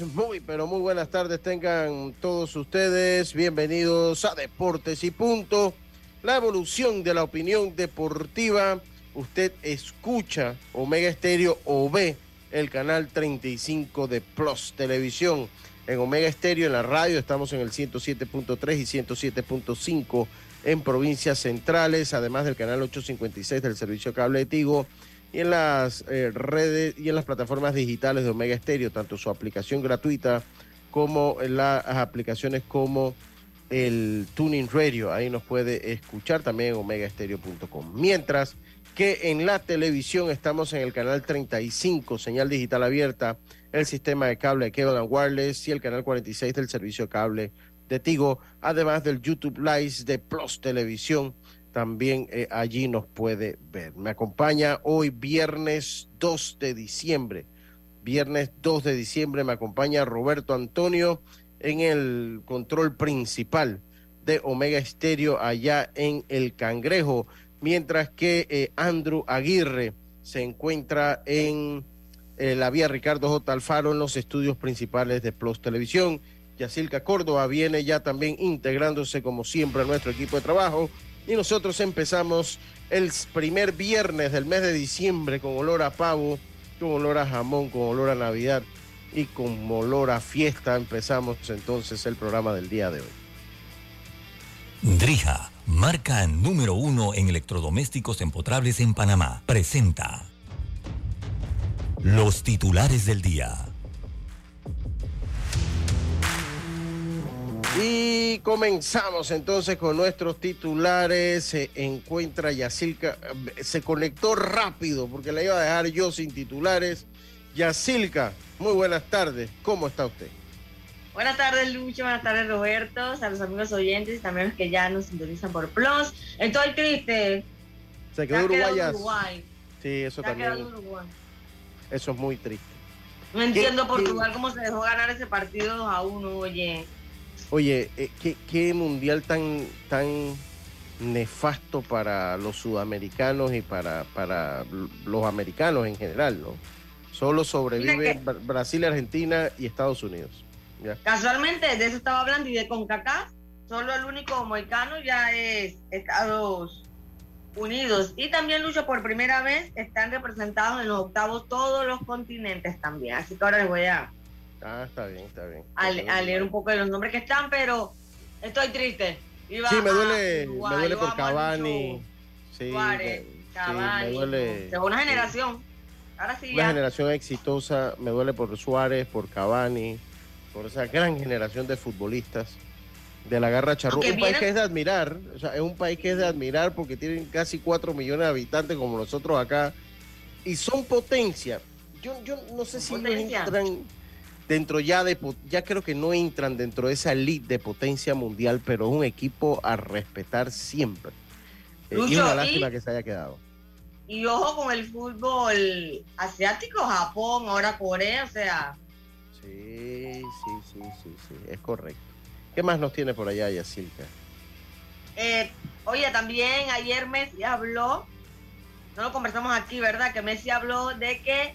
Muy pero muy buenas tardes tengan todos ustedes. Bienvenidos a Deportes y Punto, la evolución de la opinión deportiva. Usted escucha Omega Estéreo o ve el canal 35 de Plus Televisión. En Omega Estéreo, en la radio, estamos en el 107.3 y 107.5 en provincias centrales, además del canal 856 del servicio cable de Tigo y en las eh, redes y en las plataformas digitales de Omega Stereo, tanto su aplicación gratuita como las aplicaciones como el Tuning Radio. Ahí nos puede escuchar también en omegaestereo.com. Mientras que en la televisión estamos en el canal 35, señal digital abierta, el sistema de cable de Wireless y el canal 46 del servicio cable de Tigo, además del YouTube Live de Plus Televisión también eh, allí nos puede ver. Me acompaña hoy viernes 2 de diciembre. Viernes 2 de diciembre me acompaña Roberto Antonio en el control principal de Omega Estéreo allá en El Cangrejo, mientras que eh, Andrew Aguirre se encuentra en eh, la vía Ricardo J. Alfaro en los estudios principales de Plus Televisión. Yacilca Córdoba viene ya también integrándose como siempre a nuestro equipo de trabajo. Y nosotros empezamos el primer viernes del mes de diciembre con olor a pavo, con olor a jamón, con olor a Navidad y con olor a fiesta. Empezamos entonces el programa del día de hoy. Drija, marca número uno en electrodomésticos empotrables en Panamá, presenta los titulares del día. Y comenzamos entonces con nuestros titulares. Se encuentra Yacilca, se conectó rápido porque la iba a dejar yo sin titulares. Yacilca, muy buenas tardes. ¿Cómo está usted? Buenas tardes, Lucho. Buenas tardes, Roberto. A los amigos oyentes y también los que ya nos sintonizan por Plus. Estoy triste. Se quedó Uruguay. Uruguay. Sí, eso Se también. Uruguay. Eso es muy triste. No entiendo ¿Qué- Portugal cómo se dejó ganar ese partido 2 a 1, oye. Oye, eh, ¿qué, qué mundial tan, tan nefasto para los sudamericanos y para, para los americanos en general, ¿no? Solo sobrevive que- Bra- Brasil, Argentina y Estados Unidos. ¿ya? Casualmente de eso estaba hablando y de CONCACAF, solo el único moicano ya es Estados Unidos. Y también, Lucho, por primera vez están representados en los octavos todos los continentes también. Así que ahora les voy a, Ah, está bien, está bien. a, a leer un poco de los nombres que están, pero estoy triste. Iba Sí, me a duele, me duele por Cavani. Sí, Suárez, me- sí, Cavani. me duele. Según una generación. Ahora sí Una ya. generación exitosa, me duele por Suárez, por Cavani, por esa gran generación de futbolistas de la garra charrúa. Un país que es de admirar, o sea, es un país que es de admirar porque tienen casi 4 millones de habitantes como nosotros acá y son potencia. Yo, yo no sé si ellos entran dentro ya de, ya creo que no entran dentro de esa elite de potencia mundial, pero es un equipo a respetar siempre. Eh, y una y- lástima que se haya quedado. Y ojo con el fútbol asiático, Japón, ahora Corea, o sea, Sí, sí, sí, sí, sí, es correcto. ¿Qué más nos tiene por allá, Yacilca? eh, oye, también ayer Messi habló, no lo conversamos aquí, ¿verdad? Que Messi habló de que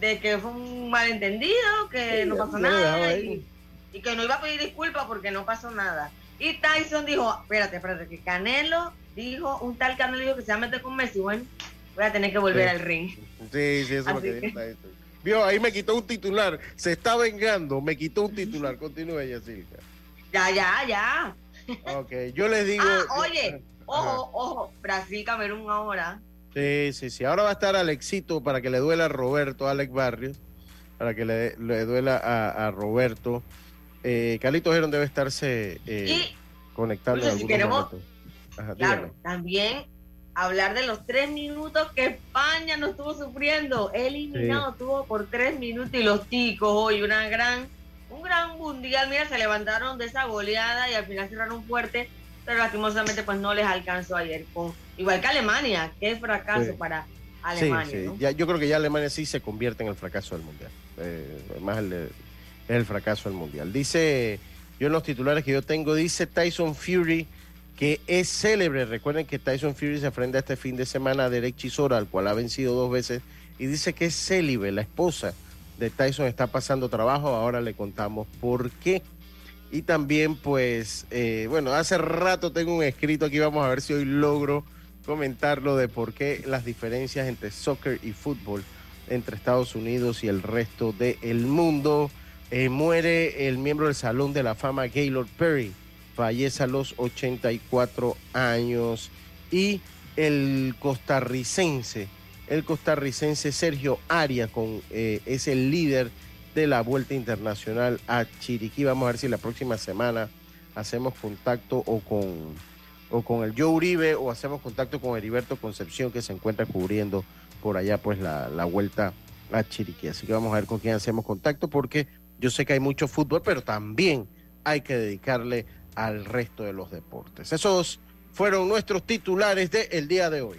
de que fue un malentendido, que Sí, no pasó nada y, y que no iba a pedir disculpas porque no pasó nada. Y Tyson dijo, espérate, espérate, que Canelo dijo, un tal Canelo dijo que se va a meter con Messi, bueno, voy a tener que volver Sí. al ring. Sí, sí, eso es lo que dijo Tyson. Vio, ahí me quitó un titular. Se está vengando, me quitó un titular. Continúe, Yacilca. Ya, ya, ya. Ok, yo les digo. Ah, oye, ojo, Ajá. ojo, Brasil, Camerún ahora. Sí, sí, sí. Ahora va a estar Alexito para que le duela a Roberto, Alex Barrios, para que le, le duela a, a Roberto. eh, Carlitos Heron debe estarse eh, conectando claro, también hablar de los tres minutos que España no estuvo sufriendo. Eliminado tuvo por tres minutos y los ticos hoy una gran, un gran mundial. Mira, se levantaron de esa goleada y al final cerraron fuerte, pero lastimosamente pues no les alcanzó ayer. Con, igual que Alemania, qué fracaso para Alemania. Ya, yo creo que ya Alemania sí se convierte en el fracaso del mundial. Eh, más el, el fracaso del mundial. Dice, yo en los titulares que yo tengo, dice Tyson Fury que es célebre. Recuerden que Tyson Fury se enfrenta este fin de semana a Derek Chisora, al cual ha vencido dos veces, y dice que es célibe. La esposa de Tyson está pasando trabajo, ahora le contamos por qué. Y también, pues, eh, bueno, hace rato tengo un escrito aquí, vamos a ver si hoy logro comentarlo de por qué las diferencias entre soccer y fútbol entre Estados Unidos y el resto del mundo. Eh, muere el miembro del Salón de la Fama Gaylord Perry fallece a los 84 años y el costarricense, el costarricense Sergio Arias con, eh, es el líder de la Vuelta Internacional a Chiriquí. Vamos a ver si la próxima semana hacemos contacto o con, o con el Joe Uribe o hacemos contacto con Heriberto Concepción que se encuentra cubriendo por allá pues la, la Vuelta a Chiriquí. Así que vamos a ver con quién hacemos contacto porque yo sé que hay mucho fútbol, pero también hay que dedicarle al resto de los deportes. Esos fueron nuestros titulares del el día de hoy.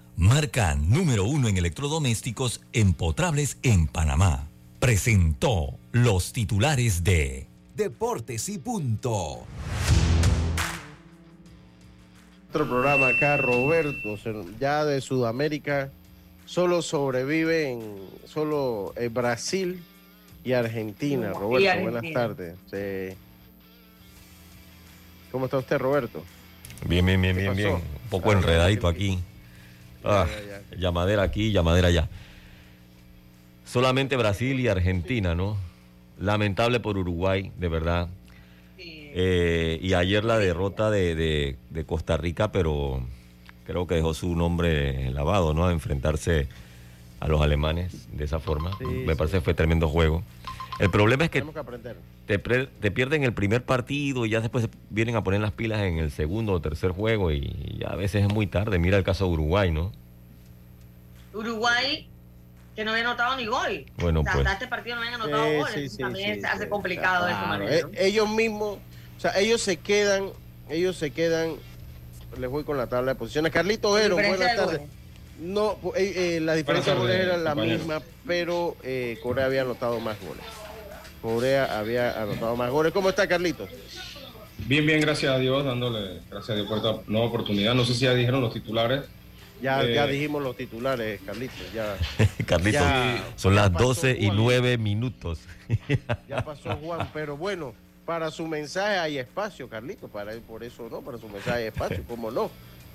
marca número uno en electrodomésticos empotrables en Panamá. Presentó los titulares de Deportes y Punto. Otro programa acá, Roberto, ya de Sudamérica, solo sobrevive en solo en Brasil y Argentina. Roberto, buenas tardes. ¿Cómo está usted, Roberto? Bien, bien, bien, bien, bien. Un poco enredadito aquí. Ah, llamadera aquí, llamadera allá. Solamente Brasil y Argentina, ¿no? Lamentable por Uruguay, de verdad. Eh, y ayer la derrota de, Costa Rica, pero creo que dejó su nombre lavado, ¿no? A enfrentarse a los alemanes de esa forma. Me parece que fue tremendo juego. El problema es que, te, te, pierden el primer partido y ya después vienen a poner las pilas en el segundo o tercer juego y ya a veces es muy tarde. Mira el caso de Uruguay, ¿no? Uruguay que no había anotado ni gol. Bueno, pues. Hasta este partido no habían anotado goles. también se hace complicado de esa manera. Eh, ellos mismos, o sea, ellos se quedan, ellos se quedan, les voy con la tabla de posiciones. Carlito Ero, buenas tardes. No, eh, eh, la diferencia de goles era la misma, pero Corea había anotado más goles. Corea había anotado más goles. ¿Cómo está Carlitos? Bien, bien, gracias a Dios, dándole, gracias a Dios por esta nueva oportunidad. No sé si ya dijeron los titulares. Ya, ya eh, dijimos los titulares, Carlitos. Ya, Carlitos, son las 12 y 9 minutos. ya pasó Juan, pero bueno, para su mensaje hay espacio, Carlitos. Para, por eso no, para su mensaje hay espacio, ¿cómo no?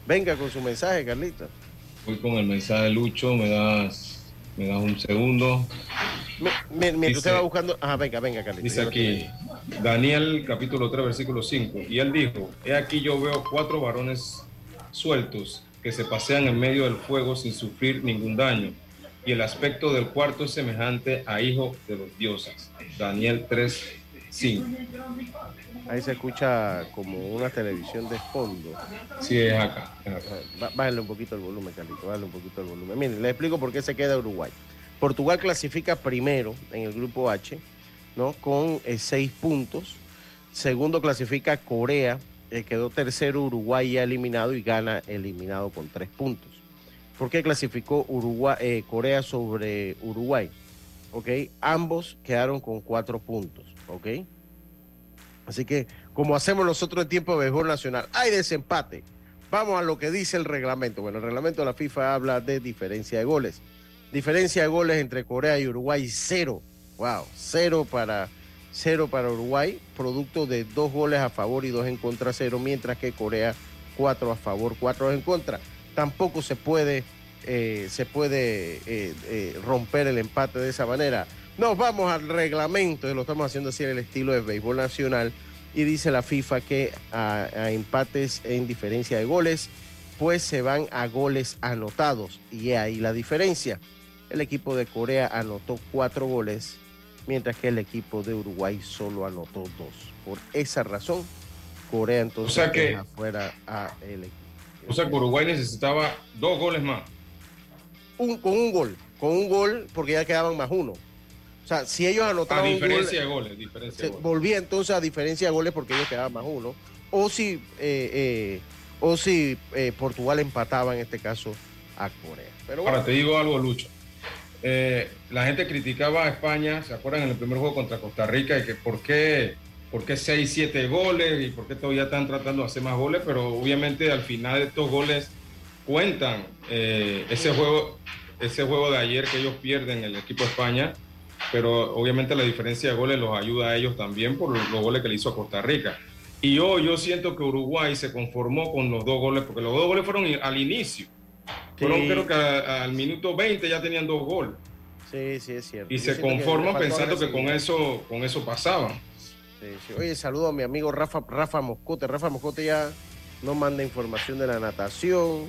Venga con su mensaje, Carlitos. Voy con el mensaje de Lucho, me das me das un segundo. mientras usted va buscando. Ajá, venga, venga, Carlitos. Dice aquí, Daniel capítulo 3, versículo 5. Y él dijo: He aquí yo veo cuatro varones sueltos que se pasean en medio del fuego sin sufrir ningún daño. Y el aspecto del cuarto es semejante a hijo de los dioses. Daniel 3, 5. Ahí se escucha como una televisión de fondo. Sí, es acá. Bájale un poquito el volumen, Carlito, bájale un poquito el volumen. Miren, le explico por qué se queda Uruguay. Portugal clasifica primero en el grupo H, ¿no? Con eh, seis puntos. Segundo clasifica Corea, eh, quedó tercero Uruguay ya eliminado y gana eliminado con tres puntos. ¿Por qué clasificó Uruguay, eh, Corea sobre Uruguay? ¿Ok? Ambos quedaron con cuatro puntos. ¿Ok? Así que, como hacemos nosotros en tiempo de béisbol nacional, hay desempate. Vamos a lo que dice el reglamento. Bueno, el reglamento de la FIFA habla de diferencia de goles. Diferencia de goles entre Corea y Uruguay, cero. Wow, cero para, cero para Uruguay, producto de dos goles a favor y dos en contra, cero, mientras que Corea cuatro a favor, cuatro en contra. Tampoco se puede, eh, se puede eh, eh, romper el empate de esa manera. Nos vamos al reglamento, lo estamos haciendo así en el estilo de béisbol nacional, y dice la FIFA que a, a empates en diferencia de goles, pues se van a goles anotados. Y ahí la diferencia. El equipo de Corea anotó cuatro goles, mientras que el equipo de Uruguay solo anotó dos. Por esa razón, Corea entonces O sea que- deja fuera a el equipo. O sea que Uruguay necesitaba dos goles más. Un- con un gol, con un gol, porque ya quedaban más uno. O sea, si ellos A anotaban un gol, diferencia de goles, diferencia de goles. volvía entonces a diferencia de goles porque ellos quedaban más uno. O si, eh, eh, o si eh, Portugal empataba en este caso a Corea. Pero bueno, Ahora te digo algo, Lucho. Eh, la gente criticaba a España, ¿se acuerdan en el primer juego contra Costa Rica? Y que por qué, por qué 6, 7 goles y por qué todavía están tratando de hacer más goles, pero obviamente al final estos goles cuentan. Eh, ese, juego, ese juego de ayer que ellos pierden, el equipo de España, pero obviamente la diferencia de goles los ayuda a ellos también por los, los goles que le hizo a Costa Rica. Y hoy yo siento que Uruguay se conformó con los dos goles, porque los dos goles fueron al inicio. Fueron, Sí. creo que a- al minuto 20 ya tenían dos goles. sí, sí, es cierto. Y Yo se que conforman pensando que con eso, con eso pasaban. Sí, sí. Oye, saludo a mi amigo Rafa, Rafa Moscote. Rafa Moscote ya no manda información de la natación,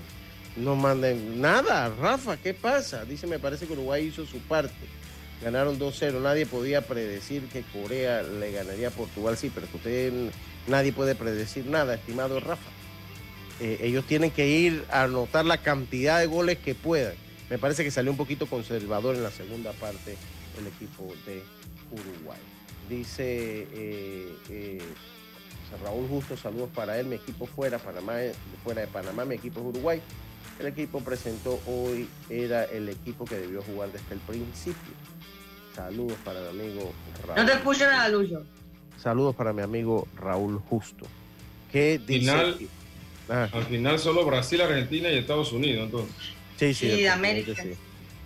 no manda nada. Rafa, ¿qué pasa? Dice, me parece que Uruguay hizo su parte. Ganaron 2-0. Nadie podía predecir que Corea le ganaría a Portugal. Sí, pero usted nadie puede predecir nada, estimado Rafa. Eh, ellos tienen que ir a anotar la cantidad de goles que puedan. Me parece que salió un poquito conservador en la segunda parte el equipo de Uruguay. Dice eh, eh, Raúl Justo, saludos para él. Mi equipo fuera, Panamá, fuera de Panamá, mi equipo es Uruguay. El equipo presentó hoy, era el equipo que debió jugar desde el principio. Saludos para mi amigo Raúl. No te escucho nada, Lucho. Saludos para mi amigo Raúl Justo. Dice. Final. Ah, Al final solo Brasil, Argentina y Estados Unidos. Entonces, sí, sí, Y de efectivamente, América. sí.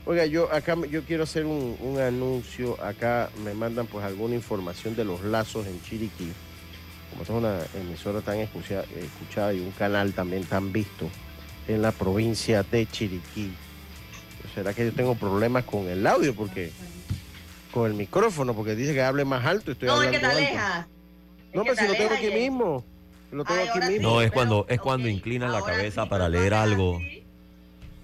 Oiga, yo acá yo quiero hacer un, un anuncio. Acá me mandan pues alguna información de los lazos en Chiriquí. Como es una emisora tan escucha- escuchada y un canal también tan visto en la provincia de Chiriquí. ¿Será que yo tengo problemas con el audio? Porque con el micrófono, porque dice que hable más alto. Estoy No, es que te hablando alejas. No, Es pero si lo te tengo aquí y- mismo. Lo tengo Ay, aquí sí, mismo. No, es cuando- es cuando inclinan la ahora cabeza sí, para leer no algo. así.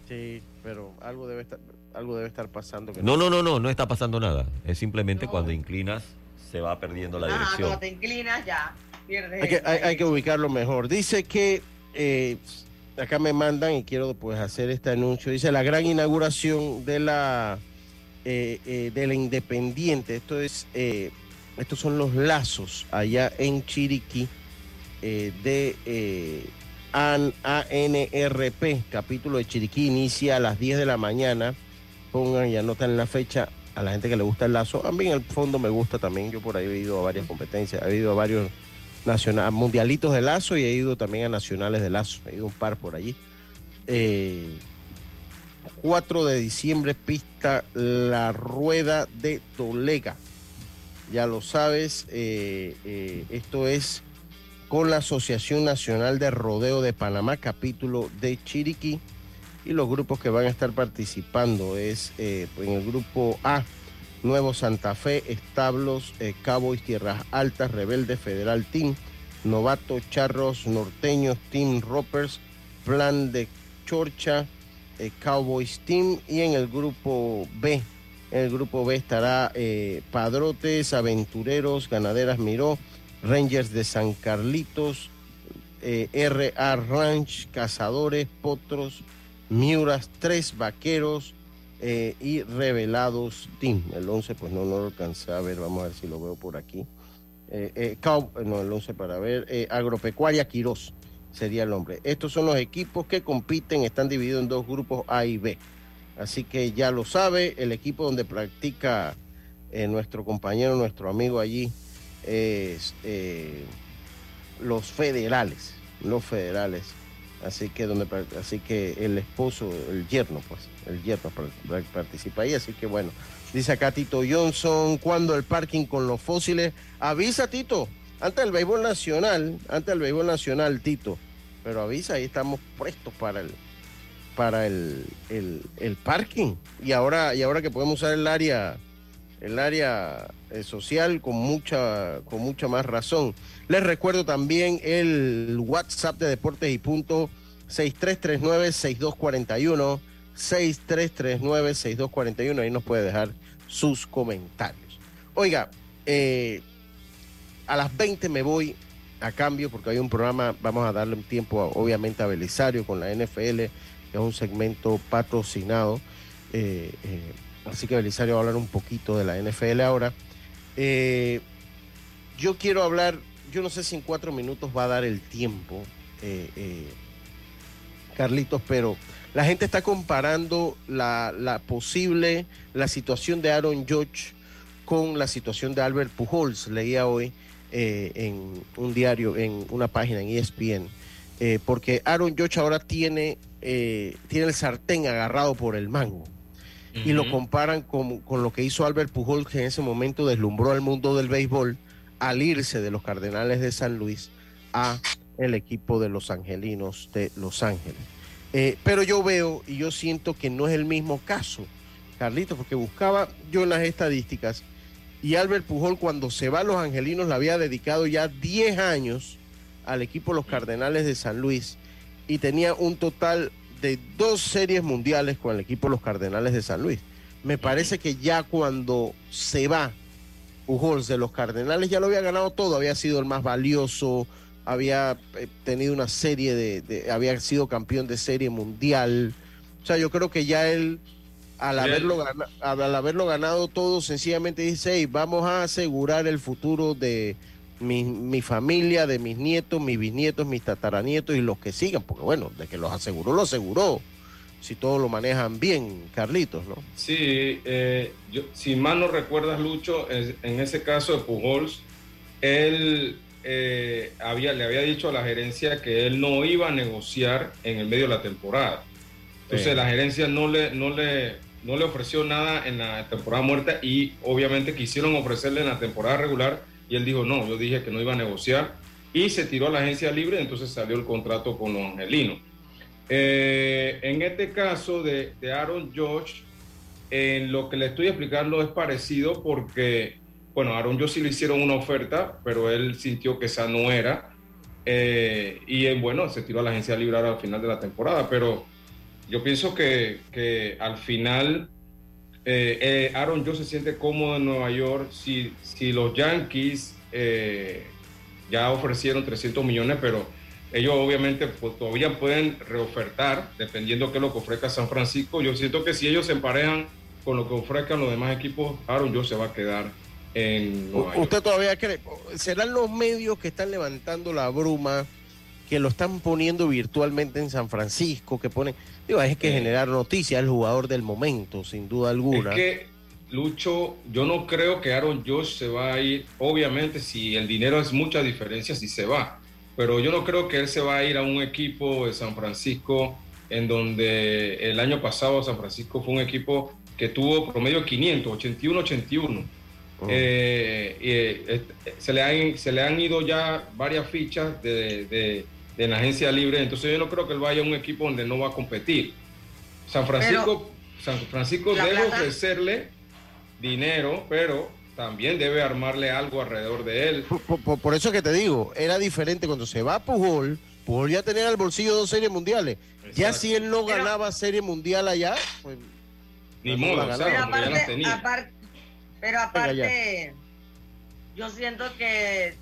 Sí, pero algo debe estar, algo debe estar pasando. que No, no, no, no, no está pasando nada. Es simplemente No. cuando inclinas se va perdiendo la dirección. cuando te inclinas ya pierdes. Hay que, hay, hay que ubicarlo mejor. Dice que eh, acá me mandan y quiero pues hacer este anuncio. Dice la gran inauguración de la eh, eh, de la Independiente. Esto es eh, estos son los lazos allá en Chiriquí eh, de eh, AN- ANRP, capítulo de Chiriquí, inicia a las 10 de la mañana. Pongan y anotan la fecha a la gente que le gusta el lazo. A mí en el fondo me gusta también. Yo por ahí he ido a varias competencias, he ido a varios mundialitos de lazo y he ido también a nacionales de lazo. He ido un par por allí. Eh, 4 de diciembre, pista La Rueda de Tolega. Ya lo sabes, eh, eh, esto es con la Asociación Nacional de Rodeo de Panamá, capítulo de Chiriquí. Y los grupos que van a estar participando es eh, en el grupo A, Nuevo Santa Fe, Establos, eh, Cowboys, Tierras Altas, Rebelde Federal Team, Novato, Charros, Norteños, Team Roppers, Plan de Chorcha, eh, Cowboys Team. Y en el grupo B, en el grupo B estará eh, Padrotes, Aventureros, Ganaderas Miró, Rangers de San Carlitos, eh, RA Ranch, Cazadores, Potros, Miuras, Tres Vaqueros eh, y Revelados Team. El 11 pues no, no lo alcancé a ver, vamos a ver si lo veo por aquí. Eh, eh, Cow- no, el 11 para ver. eh, Agropecuaria Quirós sería el nombre. Estos son los equipos que compiten, están divididos en dos grupos A y B. Así que ya lo sabe, el equipo donde practica eh, nuestro compañero, nuestro amigo allí, es eh, los federales, los federales Así que donde así que el esposo, el yerno, pues, el yerno participa ahí, así que bueno. Dice acá Tito Johnson, cuando el parking con los fósiles, avisa Tito, antes del béisbol nacional, antes del béisbol nacional, Tito, pero avisa, ahí estamos prestos para el para el, el, parking. Y ahora, y ahora que podemos usar el área, el área eh, social con mucha, con mucha más razón. Les recuerdo también el WhatsApp de Deportes y Punto 6339-6241. 6339-6241. Ahí nos puede dejar sus comentarios. Oiga, eh, a las 20 me voy a cambio porque hay un programa, vamos a darle un tiempo obviamente a Belisario con la NFL, que es un segmento patrocinado. Eh, eh, así que Belisario va a hablar un poquito de la NFL ahora. yo quiero hablar, yo no sé si en cuatro minutos va a dar el tiempo, Carlitos, pero la gente está comparando la, posible, la situación de Aaron Judge con la situación de Albert Pujols. Leía hoy eh, en un diario, en una página en ESPN, eh, porque Aaron Judge ahora tiene, eh, tiene el sartén agarrado por el mango. Y lo comparan con, con, lo que hizo Albert Pujols, que en ese momento deslumbró al mundo del béisbol al irse de los Cardenales de San Luis a el equipo de los Angelinos de Los Ángeles. Eh, pero yo veo y yo siento que no es el mismo caso, Carlito, porque buscaba yo en las estadísticas y Albert Pujol cuando se va a los Angelinos le había dedicado ya 10 años al equipo Los Cardenales de San Luis y tenía un total de dos series mundiales con el equipo Los Cardenales de San Luis. Me parece que ya cuando se va Pujols de los Cardenales ya lo había ganado todo, había sido el más valioso, había eh, tenido una serie de, había sido campeón de serie mundial. O sea, yo creo que ya él, al haberlo, al haberlo ganado todo, sencillamente dice, vamos a asegurar el futuro de mi, mi, familia, de mis nietos, mis bisnietos, mis tataranietos y los que sigan, porque bueno, de que los aseguró, lo aseguró. Si todos lo manejan bien, Carlitos, ¿no? Sí, eh, yo, si mal no recuerdas, Lucho, en ese caso de Pujols, él eh, había, le había dicho a la gerencia que él no iba a negociar en el medio de la temporada. Entonces la gerencia no le, no, le, no le ofreció nada en la temporada muerta y obviamente quisieron ofrecerle en la temporada regular y él dijo, no, yo dije que no iba a negociar y se tiró a la agencia libre, entonces salió el contrato con los angelinos. Eh, en este caso de, Aaron George, en lo que le estoy explicando es parecido porque bueno, Aaron yo sí le hicieron una oferta, pero él sintió que esa no era. Eh, y eh, bueno, se tiró a la agencia libre al final de la temporada, pero yo pienso que, al final eh, Aaron yo se siente cómodo en Nueva York. Si, si los Yankees ya ofrecieron 300 millones, pero ellos obviamente pues, todavía pueden reofertar, dependiendo de qué es lo que ofrezca San Francisco. Yo siento que si ellos se emparejan con lo que ofrezcan los demás equipos, Aaron yo se va a quedar ¿Usted todavía cree? ¿Serán los medios que están levantando la bruma, que lo están poniendo virtualmente en San Francisco, que ponen... Digo, es que generar noticias, el jugador del momento, sin duda alguna. Es que, Lucho, yo no creo que Aaron Josh se va a ir. Obviamente, si el dinero es mucha diferencia, si se va. Pero yo no creo que él se va a ir a un equipo de San Francisco en donde el año pasado San Francisco fue un equipo que tuvo promedio 500, 81-81 eh, eh, se, le han, se le han ido ya varias fichas de, de, la agencia libre, entonces yo no creo que él vaya a un equipo donde no va a competir. San Francisco, San Francisco debe ofrecerle dinero, pero también debe armarle algo alrededor de él. Por, eso que te digo, era diferente cuando se va a Pujol, Pujol ya tenía al bolsillo dos series mundiales. Ya si él no ganaba serie mundial allá, pues... Ni modo, aparte, pero aparte, yo siento que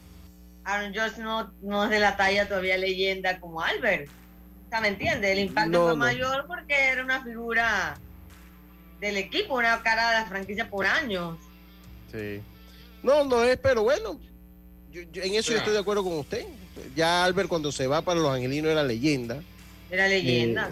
Aaron Josh no, no es de la talla todavía leyenda como Albert. O sea, ¿me entiendes? El impacto fue mayor porque era una figura del equipo, una cara de la franquicia por años. Sí. No, no es, pero bueno, en eso yo estoy de acuerdo con usted. Ya Albert cuando se va para los angelinos era leyenda. Era leyenda.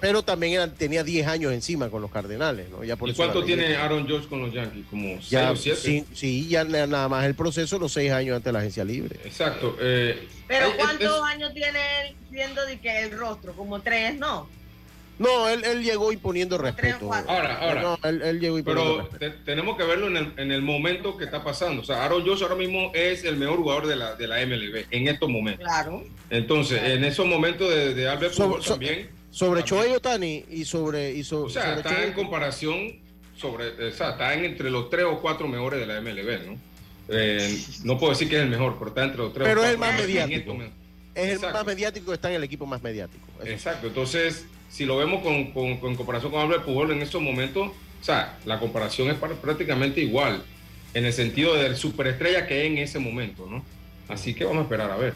pero, también tenía 10 años encima con los Cardenales, ¿no? Ya ¿Y cuánto tiene Aaron George con los Yankees? ¿Como 6 o 7? Sí, ya nada más el proceso, los 6 años antes de la agencia libre. Exacto. Eh, pero ¿cuántos años tiene, poniendo de que el rostro, como tres, no. No, él, él llegó imponiendo respeto. Ahora, ahora. No, él, él llegó imponiendo pero tenemos que verlo en el, en el, momento que está pasando. O sea, Aaron Josh ahora mismo es el mejor jugador de la, de la MLB en estos momentos. Claro. Entonces, en esos momentos de, de Albert Pujols también. Sobre Choey Otani y sobre. Y o sea, está en comparación sobre. O sea, está entre los tres o cuatro mejores de la MLB, ¿no? Eh, no puedo decir que es el mejor, pero está entre los tres. Pero es el más mediático. Es el más mediático que está en el equipo más mediático. Exacto. Entonces si lo vemos con, con, comparación con Albert Pujol en estos momentos, o sea, la comparación es prácticamente igual, en el sentido de superestrella que es en ese momento, ¿no? Así que vamos a esperar a ver.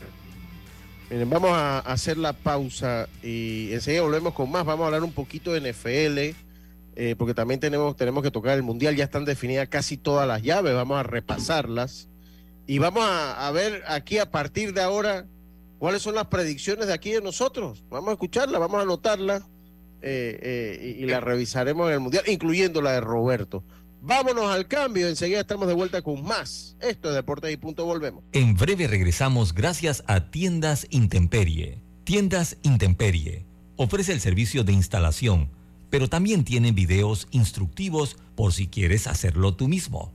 Miren, vamos a hacer la pausa y enseguida volvemos con más. Vamos a hablar un poquito de NFL, eh, porque también tenemos, tenemos que tocar el Mundial. Ya están definidas casi todas las llaves, vamos a repasarlas. Y vamos a, a ver aquí a partir de ahora cuáles son las predicciones de aquí de nosotros. Vamos a escucharla, vamos a anotarla eh, eh, y, la revisaremos en el Mundial, incluyendo la de Roberto. Vámonos al cambio, enseguida estamos de vuelta con más. Esto es Deportes y Punto, volvemos. En breve regresamos gracias a Tiendas Intemperie. Tiendas Intemperie ofrece el servicio de instalación, pero también tiene videos instructivos por si quieres hacerlo tú mismo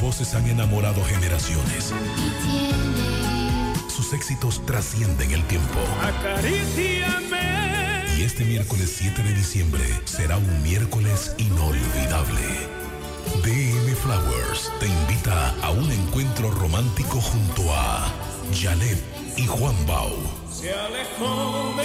voces han enamorado generaciones. Sus éxitos trascienden el tiempo. Y este miércoles 7 de diciembre será un miércoles inolvidable. DM Flowers te invita a un encuentro romántico junto a Janet y Juan Bau. Se alejó de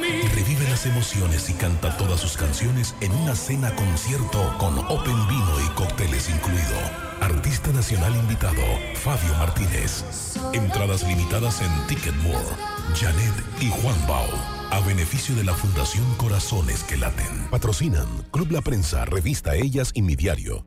mí. Revive las emociones y canta todas sus canciones en una cena concierto con Open Vino y cócteles incluido. Artista nacional invitado, Fabio Martínez. Entradas limitadas en Ticketmore. Janet y Juan Bau. A beneficio de la Fundación Corazones que Laten. Patrocinan Club La Prensa, Revista Ellas y Mi Diario.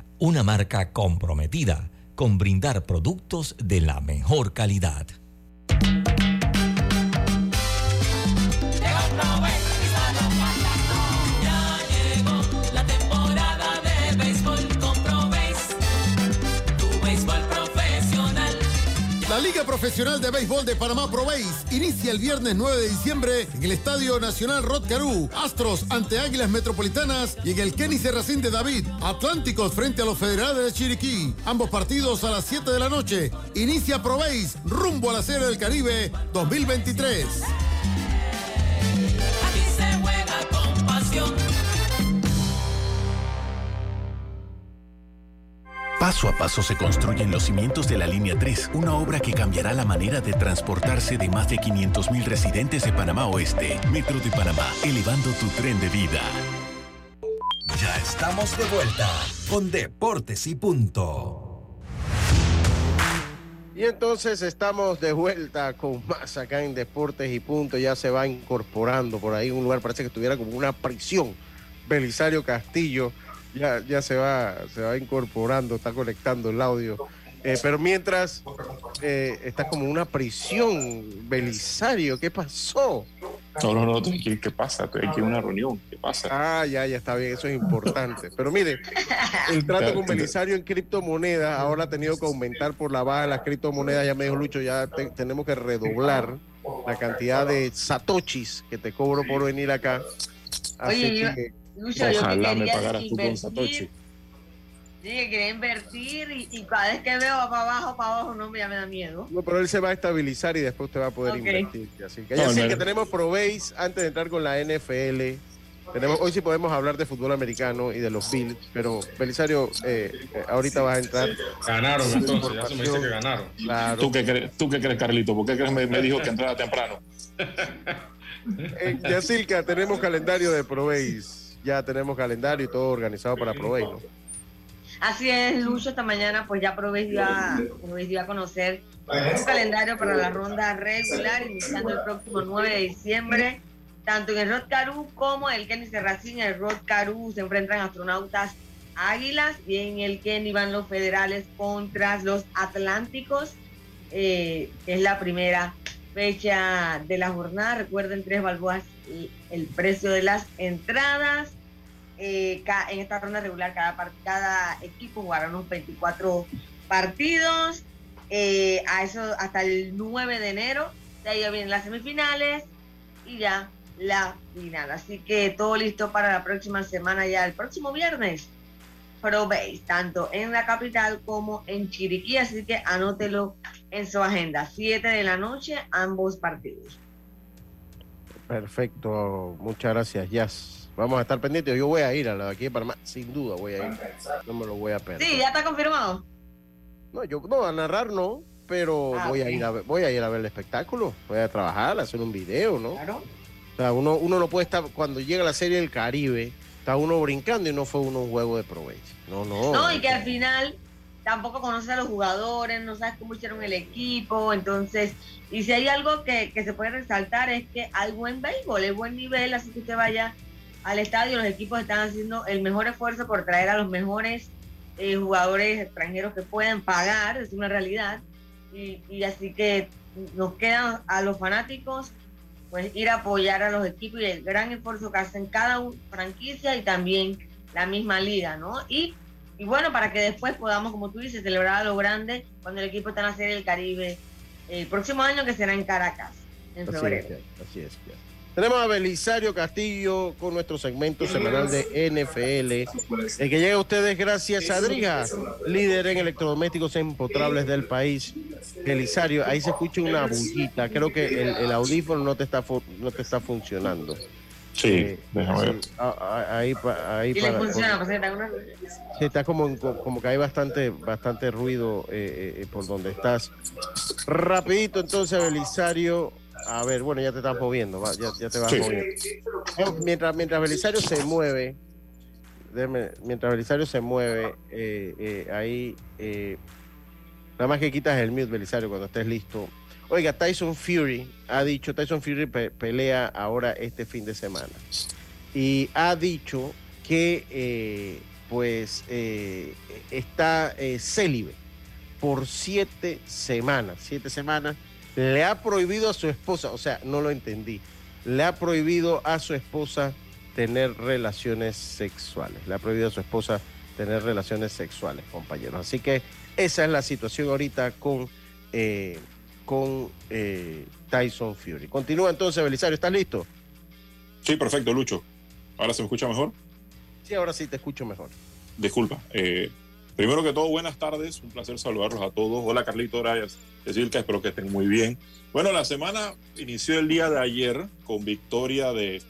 una marca comprometida con brindar productos de la mejor calidad. La Liga Profesional de Béisbol de Panamá Probéis inicia el viernes 9 de diciembre en el Estadio Nacional Rod Caru, Astros ante Águilas Metropolitanas y en el Kenny Serracín de David, Atlánticos frente a los Federales de Chiriquí. Ambos partidos a las 7 de la noche. Inicia Probéis rumbo a la Serie del Caribe 2023. Paso a paso se construyen los cimientos de la Línea 3, una obra que cambiará la manera de transportarse de más de 500.000 residentes de Panamá Oeste. Metro de Panamá, elevando tu tren de vida. Ya estamos de vuelta con Deportes y Punto. Y entonces estamos de vuelta con más acá en Deportes y Punto. Ya se va incorporando por ahí un lugar, parece que estuviera como una prisión. Belisario Castillo ya, ya se va, se va incorporando, está conectando el audio. Eh, pero mientras eh, está como una prisión, Belisario, ¿qué pasó? No, no, no, aquí, ¿qué pasa? Estoy aquí en una reunión, ¿qué pasa? Ah, ya, ya está bien, eso es importante. Pero mire, el trato con Belisario en criptomonedas ahora ha tenido que aumentar por la baja de las criptomonedas. Ya me dijo Lucho, ya tenemos que redoblar la cantidad de satoshis que te cobro por venir acá. Así Oye, que, Lucho, Ojalá yo me que pagaras quería tú con invertir, Satoshi. Sí, que quería invertir y, y cada vez que veo va para abajo, para abajo, no, ya me da miedo. No, pero él se va a estabilizar y después usted va a poder Ok. invertir. Así que No, ya sé no. que tenemos probéis antes de entrar con la NFL. Tenemos, hoy sí podemos hablar de fútbol americano y de los Bills, pero Belisario, eh, eh, ahorita vas a entrar. Ganaron entonces, ya se me dice información. que ganaron. Claro. ¿Tú qué, crees, ¿Tú qué crees, Carlito? ¿Por qué crees me, me dijo que entrara temprano? Eh, Yacilca, tenemos calendario de probéis. Ya tenemos calendario y todo organizado para probéis, ¿no? Así es, Lucho, esta mañana pues ya Proveis dio a, conocer un calendario para la ronda regular, iniciando el próximo 9 de diciembre. Tanto en el Rod Caru como en el Kenny Serracín, el Rod Caru se enfrentan astronautas Águilas y en el Kenny van los federales contra los Atlánticos, eh, que es la primera fecha de la jornada. Recuerden, tres balboas el precio de las entradas. Eh, en esta ronda regular cada, cada equipo jugará unos 24 partidos. Eh, a eso hasta el 9 de enero. De ahí ya vienen las semifinales y ya la final. Así que todo listo para la próxima semana, ya el próximo viernes. Pro Base, tanto en la capital como en Chiriquí. Así que anótelo en su agenda. 7 de la noche, ambos partidos. Perfecto, muchas gracias, Jazz. Vamos a estar pendientes. Yo voy a ir a la de aquí de Panamá, sin duda voy a ir. No me lo voy a perder. Sí, ya está confirmado. No, yo no, a narrar no, pero Ah, voy a ir a ver, voy a ir a ver el espectáculo, voy a trabajar, a hacer un video, ¿no? Claro. O sea, uno, uno no puede estar, cuando llega la serie del Caribe, está uno brincando y no fue uno un juego de provecho. No, no. No, y que al final tampoco conoces a los jugadores, no sabes cómo hicieron el equipo, entonces, y si hay algo que, que se puede resaltar es que hay buen béisbol, es buen nivel, así que usted vaya al estadio, los equipos están haciendo el mejor esfuerzo por traer a los mejores eh, jugadores extranjeros que pueden pagar, es una realidad, y, y así que nos quedan a los fanáticos pues ir a apoyar a los equipos y el gran esfuerzo que hacen cada franquicia y también la misma liga, ¿no? Y, y bueno, para que después podamos, como tú dices, celebrar a lo grande cuando el equipo está en la Serie del Caribe el próximo año que será en Caracas, en Así febrero. es, así es. Tenemos a Belisario Castillo con nuestro segmento semanal de NFL. El que llega a ustedes gracias a Drija, líder en electrodomésticos empotrables del país. Belisario, ahí se escucha una bullita. Creo que el, el audífono no te está no te está funcionando. Sí, Eh, déjame ver. sí, ah, ah, ahí, ahí Y le para- funciona, pues, está una- Sí, está como, como que hay bastante, bastante ruido eh, eh, por donde estás. Rapidito entonces, Belisario. A ver, bueno, ya te estás moviendo, va, ya, ya te vas Sí. moviendo. Mientras, mientras Belisario se mueve, déjame- mientras Belisario se mueve, eh, eh, ahí, eh, nada más que quitas el mute, Belisario, cuando estés listo. Oiga, Tyson Fury ha dicho, Tyson Fury pe- pelea ahora este fin de semana. Y ha dicho que eh, pues eh, está eh, célibe por siete semanas. Siete semanas. Le ha prohibido a su esposa, o sea, no lo entendí. Le ha prohibido a su esposa tener relaciones sexuales. Le ha prohibido a su esposa tener relaciones sexuales, compañeros. Así que esa es la situación ahorita con, eh, con eh, Tyson Fury. Continúa entonces, Belisario, ¿estás listo? Sí, perfecto, Lucho. ¿Ahora se me escucha mejor? Sí, ahora sí te escucho mejor. Disculpa. eh, primero que todo, buenas tardes. Un placer saludarlos a todos. Hola, Carlito Orayas. Decir que espero que estén muy bien. Bueno, la semana inició el día de ayer con victoria de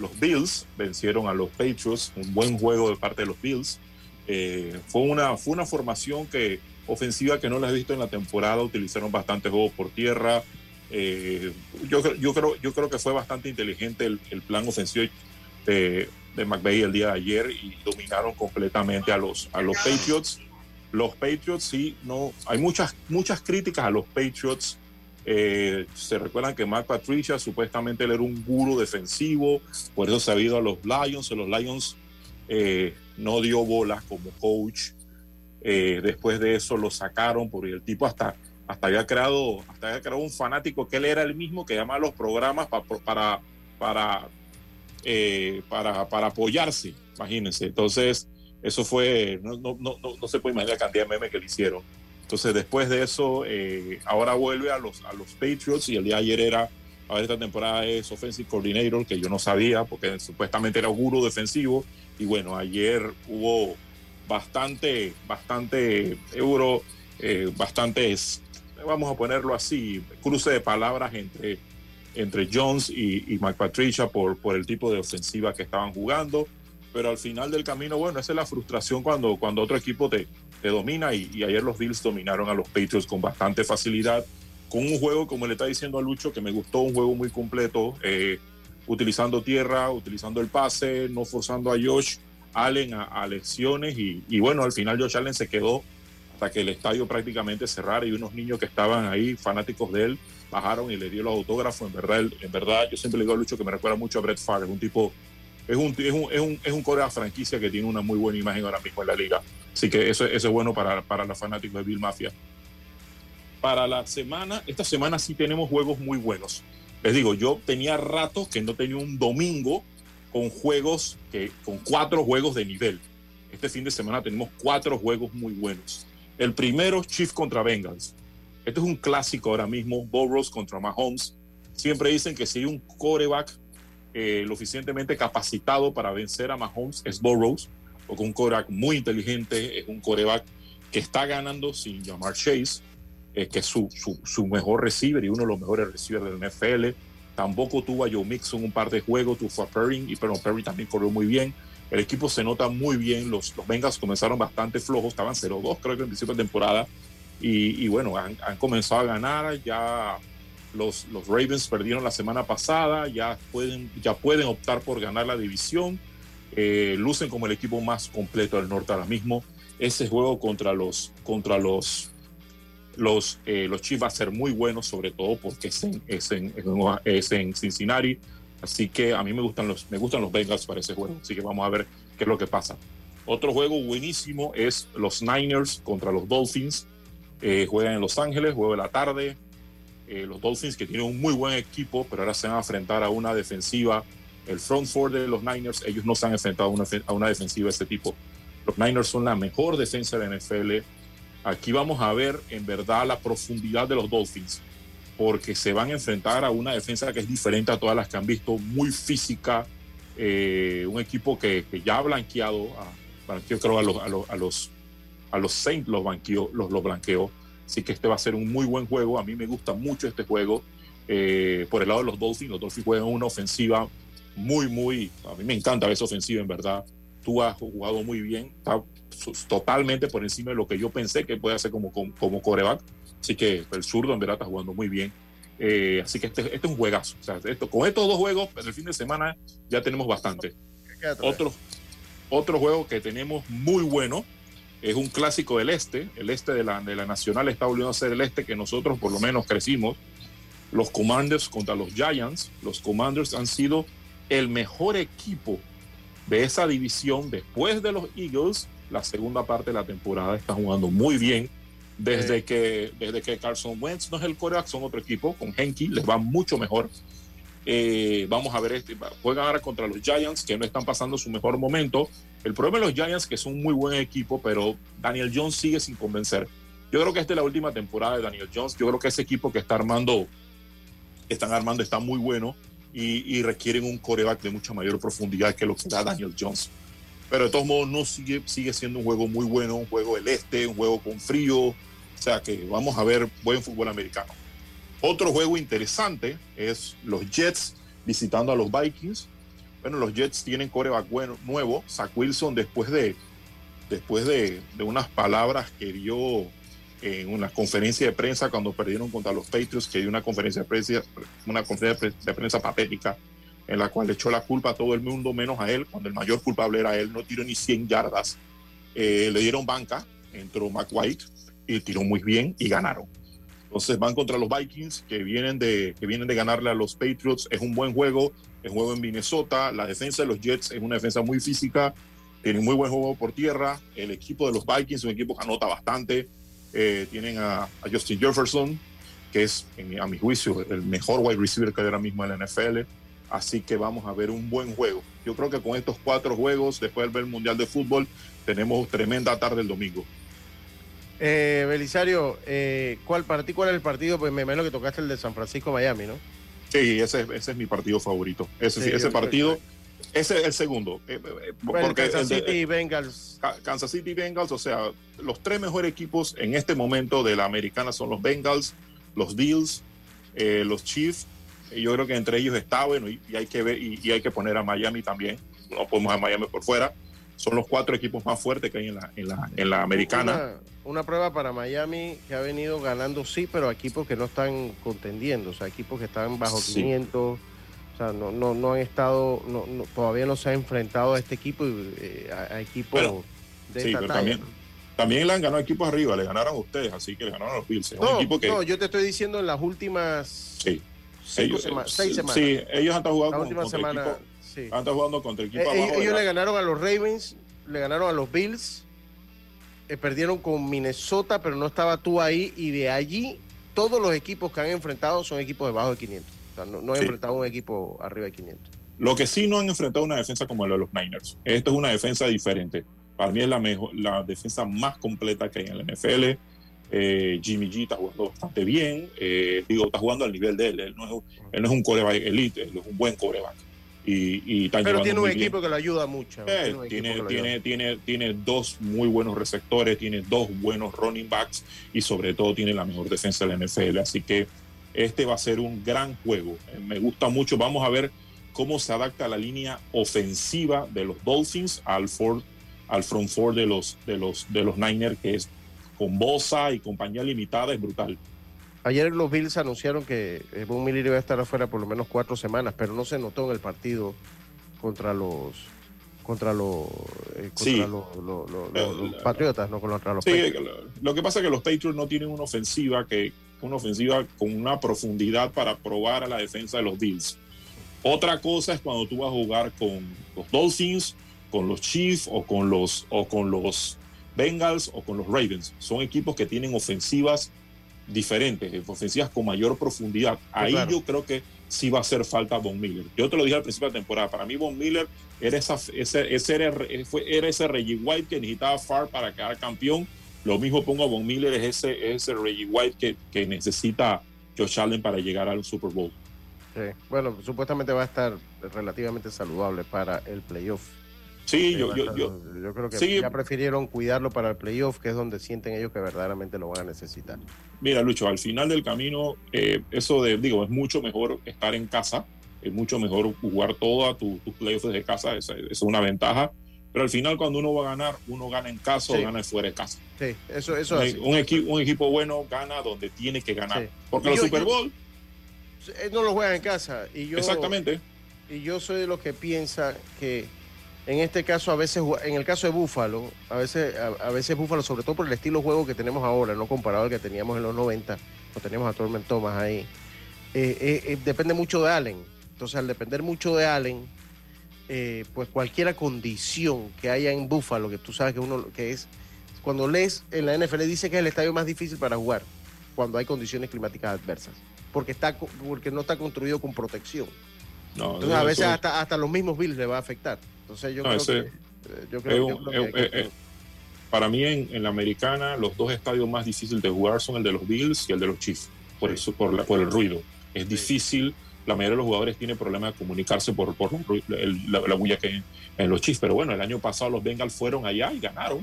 los Bills. Vencieron a los Patriots. Un buen juego de parte de los Bills. Eh, fue, una, fue una formación que, ofensiva que no la he visto en la temporada. Utilizaron bastante juegos por tierra. Eh, yo, yo, creo, yo creo que fue bastante inteligente el, el plan ofensivo de, de McVeigh el día de ayer y dominaron completamente a los, a los Patriots. Los Patriots, sí, no, hay muchas, muchas críticas a los Patriots. Eh, se recuerdan que Mark Patricia supuestamente era un guru defensivo, por eso se ha ido a los Lions. Los Lions eh, no dio bolas como coach. Eh, después de eso lo sacaron porque el tipo hasta, hasta, había creado, hasta había creado un fanático que él era el mismo que llama los programas para, para, para, para apoyarse, imagínense. Entonces, eso fue, no, no, no, no se puede imaginar la cantidad de memes que le hicieron. Entonces, después de eso, eh, ahora vuelve a los, a los Patriots y el día de ayer era, a ver, esta temporada es Offensive Coordinator, que yo no sabía porque supuestamente era guru defensivo. Y bueno, ayer hubo bastante, bastante euro, eh, bastantes, vamos a ponerlo así, cruce de palabras entre, entre Jones y, y Mike Patricia por, por el tipo de ofensiva que estaban jugando. Pero al final del camino, bueno, esa es la frustración cuando, cuando otro equipo te, te domina y, ayer los Bills dominaron a los Patriots con bastante facilidad, con un juego, como le está diciendo a Lucho, que me gustó, un juego muy completo, eh, utilizando tierra, utilizando el pase, no forzando a Josh Allen a, lesiones y, bueno, al final Josh Allen se quedó hasta que el estadio prácticamente cerrara y unos niños que estaban ahí, fanáticos de él, bajaron y le dio los autógrafos. En verdad, en verdad yo siempre le digo a Lucho que me recuerda mucho a Brett Favre, un tipo es un, es un, es un, es un Corea franquicia que tiene una muy buena imagen ahora mismo en la liga. Así que eso, eso es bueno para, para los fanáticos de Bill Mafia. Para la semana, esta semana sí tenemos juegos muy buenos. Les digo, yo tenía rato que no tenía un domingo con juegos, que, con cuatro juegos de nivel. Este fin de semana tenemos cuatro juegos muy buenos. El primero, Chief contra Bengals. Este es un clásico ahora mismo, Burrows contra Mahomes. Siempre dicen que si hay un coreback eh, lo suficientemente capacitado para vencer a Mahomes es Burrows, porque un coreback muy inteligente, es un coreback que está ganando sin llamar Chase, eh, que es su, su, mejor receiver y uno de los mejores receivers del NFL. Tampoco tuvo a Joe Mixon un par de juegos, tuvo a Perry, y pero Perry también corrió muy bien. El equipo se nota muy bien, los, los Bengals comenzaron bastante flojos, estaban 0-2 creo que en principio de temporada, y, y bueno, han, han comenzado a ganar, ya los, los Ravens perdieron la semana pasada, ya pueden, ya pueden optar por ganar la división. Eh, lucen como el equipo más completo del norte ahora mismo. Ese juego contra los, contra los, los, eh, los Chiefs va a ser muy bueno, sobre todo porque es en, es en, es en Cincinnati. Así que a mí me gustan los, me gustan los Bengals para ese juego. Así que vamos a ver qué es lo que pasa. Otro juego buenísimo es los Niners contra los Dolphins. Eh, juegan en Los Ángeles, juego de la tarde. Eh, los Dolphins que tienen un muy buen equipo, pero ahora se van a enfrentar a una defensiva. El front four de los Niners, ellos no se han enfrentado a una, a una defensiva de este tipo. Los Niners son la mejor defensa de la NFL. Aquí vamos a ver en verdad la profundidad de los Dolphins, porque se van a enfrentar a una defensa que es diferente a todas las que han visto, muy física, eh, un equipo que, ya ha blanqueado, a, creo a los, a los, a los, a los Saints los, blanqueó Así que este va a ser un muy buen juego. A mí me gusta mucho este juego. Eh, por el lado de los Dolphins, los Dolphins juegan una ofensiva muy, muy. A mí me encanta esa ofensiva, en verdad. Tú has jugado muy bien. Totalmente por encima de lo que yo pensé que puede hacer como, como, coreback. Así que el zurdo, en verdad, está jugando muy bien. Eh, así que este, este, es un juegazo. O sea, esto, con estos dos juegos, en el fin de semana ya tenemos bastante. Otro, otro juego que tenemos muy bueno es un clásico del este, el este de la, de la Nacional está volviendo a ser el este que nosotros por lo menos crecimos. Los Commanders contra los Giants, los Commanders han sido el mejor equipo de esa división después de los Eagles. La segunda parte de la temporada está jugando muy bien. Desde, que, desde que Carson Wentz no es el coreback, son otro equipo. Con Henke les va mucho mejor. Eh, vamos a ver, este, juegan ahora contra los Giants, que no están pasando su mejor momento. El problema de los Giants, que son un muy buen equipo, pero Daniel Jones sigue sin convencer. Yo creo que esta es la última temporada de Daniel Jones. Yo creo que ese equipo que está armando, están armando, está muy bueno y, requieren un coreback de mucha mayor profundidad que lo que da Daniel Jones. Pero de todos modos, no sigue, sigue siendo un juego muy bueno, un juego del este, un juego con frío. O sea que vamos a ver buen fútbol americano. Otro juego interesante es los Jets visitando a los Vikings. Bueno, los Jets tienen coreback bueno, nuevo, Zach Wilson, después de, después de, de unas palabras que dio en una conferencia de prensa cuando perdieron contra los Patriots, que dio una conferencia de prensa, una conferencia de prensa patética en la cual echó la culpa a todo el mundo menos a él, cuando el mayor culpable era él, no tiró ni 100 yardas. Eh, le dieron banca, entró McWhite y tiró muy bien y ganaron. Entonces van contra los Vikings que vienen de, que vienen de ganarle a los Patriots. Es un buen juego, es juego en Minnesota. La defensa de los Jets es una defensa muy física, tienen muy buen juego por tierra. El equipo de los Vikings un equipo que anota bastante. Eh, tienen a, a, Justin Jefferson, que es, a mi juicio, el mejor wide receiver que hay ahora mismo en la NFL. Así que vamos a ver un buen juego. Yo creo que con estos cuatro juegos, después del ver el Mundial de Fútbol, tenemos tremenda tarde el domingo. Eh, Belisario, eh, ¿cuál, para ti cuál es el partido? Pues me imagino que tocaste el de San Francisco-Miami, ¿no? Sí, ese, ese, es mi partido favorito. Ese, sí, ese partido, que... ese es el segundo. Eh, bueno, porque Kansas City y Bengals. Kansas City y Bengals, o sea, los tres mejores equipos en este momento de la americana son los Bengals, los Bills, los Chiefs. Yo creo que entre ellos está bueno y, y hay que ver y, y, hay que poner a Miami también. No podemos a Miami por fuera. Son los cuatro equipos más fuertes que hay en la, en la, en la americana. Una, una, prueba para Miami que ha venido ganando, sí, pero equipos que no están contendiendo, o sea, equipos que están bajo sí. 500, o sea, no, no, no han estado, no, no, todavía no se ha enfrentado a este equipo, eh, a, a, equipos bueno, de sí, esta pero talla. también, también le han ganado equipos arriba, le ganaron a ustedes, así que le ganaron a los Bills. No, equipo que, no, yo te estoy diciendo en las últimas sí, cinco ellos, sema- eh, seis semanas. Sí, ellos han estado jugando con, contra semana, equipos- sí. han estado jugando contra Eh, ellos, abajo. de ellos la- le ganaron a los Ravens, le ganaron a los Bills, eh, perdieron con Minnesota, pero no estaba tú ahí, y de allí todos los equipos que han enfrentado son equipos debajo de 500. O sea, no, no han Sí. enfrentado un equipo arriba de 500. Lo que sí no han enfrentado una defensa como la de los Niners. Esto es una defensa diferente. Para mí es la, mejor, la defensa más completa que hay en la NFL. Eh, Jimmy G está jugando bastante bien. Eh, digo, está jugando al nivel de él. Él no es un, él no es un coreback elite, él es un buen coreback. Y, y Pero tiene un bien. equipo que lo ayuda mucho. Eh, tiene, tiene, tiene, tiene dos muy buenos receptores, tiene dos buenos running backs y sobre todo tiene la mejor defensa de la NFL. Así que este va a ser un gran juego. Eh, me gusta mucho. Vamos a ver cómo se adapta la línea ofensiva de los Dolphins al, for, al front four de los, de, los, de los Niners, que es con Bosa y compañía limitada, es brutal. Ayer los Bills anunciaron que eh, Von Miller iba a estar afuera por lo menos cuatro semanas, pero no se notó en el partido contra los contra los eh, contra Sí. los, los- los- los- Eh, Patriotas, no contra los Sí, lo que pasa es que los Patriots no tienen una ofensiva que una ofensiva con una profundidad para probar a la defensa de los Bills. Otra cosa es cuando tú vas a jugar con los Dolphins, con los Chiefs o con los o con los Bengals o con los Ravens. Son equipos que tienen ofensivas diferentes, ofensivas con mayor profundidad. Ahí claro. yo creo que sí va a hacer falta Von Miller. Yo te lo dije al principio de la temporada. Para mí Von Miller era, esa, ese, ese era, fue, era ese Reggie White que necesitaba FAR para quedar campeón. Lo mismo pongo a Von Miller, es ese, es ese Reggie White que, que necesita Josh Allen para llegar al Super Bowl. Sí. Bueno, supuestamente va a estar relativamente saludable para el playoff. Sí, Eh, yo, yo, yo, yo creo que sí. ya prefirieron cuidarlo para el playoff, que es donde sienten ellos que verdaderamente lo van a necesitar. Mira, Lucho, al final del camino, eh, eso de, digo, es mucho mejor estar en casa, es mucho mejor jugar todos tus tu playoffs desde casa, esa, esa es una ventaja. Pero al final, cuando uno va a ganar, uno gana en casa Sí. o gana fuera de casa. Sí, eso, es un equi- un equipo bueno gana donde tiene que ganar. Sí. Porque los Super Bowl, Eh, no lo juegan en casa. Y yo, exactamente. Y yo soy de los que piensa que en este caso, a veces, en el caso de Búfalo, a veces, a, a veces Búfalo, sobre todo por el estilo de juego que tenemos ahora, no comparado al que teníamos en los 90, no teníamos a Torment Thomas ahí, eh, eh, eh, depende mucho de Allen. Entonces, al depender mucho de Allen, pues cualquier condición que haya en Búfalo, que tú sabes que uno que es, cuando lees en la NFL dice que es el estadio más difícil para jugar, cuando hay condiciones climáticas adversas, porque, está, porque no está construido con protección. No, Entonces, a veces hasta, hasta los mismos Bills le va a afectar. Entonces, yo No, creo que. Yo creo, yo creo para mí, en, en la americana, los dos estadios más difíciles de jugar son el de los Bills y el de los Chiefs, por, eso, por, la- por el ruido. Es difícil, la mayoría de los jugadores tienen problemas de comunicarse por, por el la, la bulla que hay en, en los Chiefs. Pero bueno, el año pasado los Bengals fueron allá y ganaron.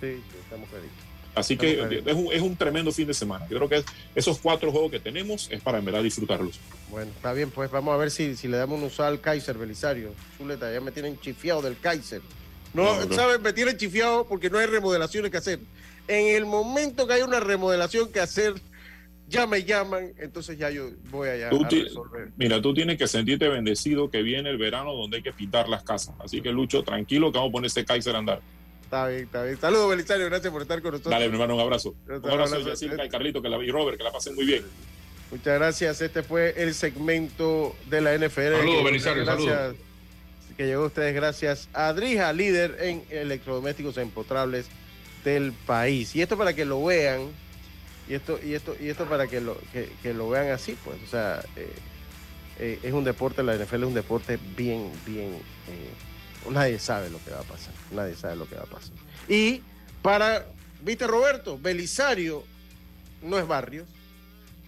Sí, sí, estamos claritos. Así que es un, es un tremendo fin de semana. Yo creo que esos cuatro juegos que tenemos es para en verdad disfrutarlos. Bueno, está bien, pues vamos a ver si, si le damos un usado al Kaiser Belisario. Chuleta, ya me tienen chifiado del Kaiser. No, ¿sabes? Me tiene chifiado porque no hay remodelaciones que hacer. En el momento que hay una remodelación que hacer, ya me llaman, entonces ya yo voy allá a resolver. Mira, tú tienes que sentirte bendecido que viene el verano donde hay que pintar las casas. Así que, Lucho, tranquilo que vamos a poner este Kaiser a andar. Está bien, está bien. Saludos, Belisario, gracias por estar con nosotros. Dale, mi hermano, un abrazo. Un abrazo, Jessica y Carlito que la, y Robert, que la pasen muy bien. Muchas gracias. Este fue el segmento de la NFL. Saludos, Belisario, gracias. Que llegó a ustedes gracias a Drija, líder en electrodomésticos empotrables del país. Y esto para que lo vean, y esto, y esto, y esto para que lo, que, lo vean así, pues, o sea, eh, eh, es un deporte, la NFL es un deporte bien, bien, eh, nadie sabe lo que va a pasar, nadie sabe lo que va a pasar. Y para, viste Roberto, Belisario no es Barrios,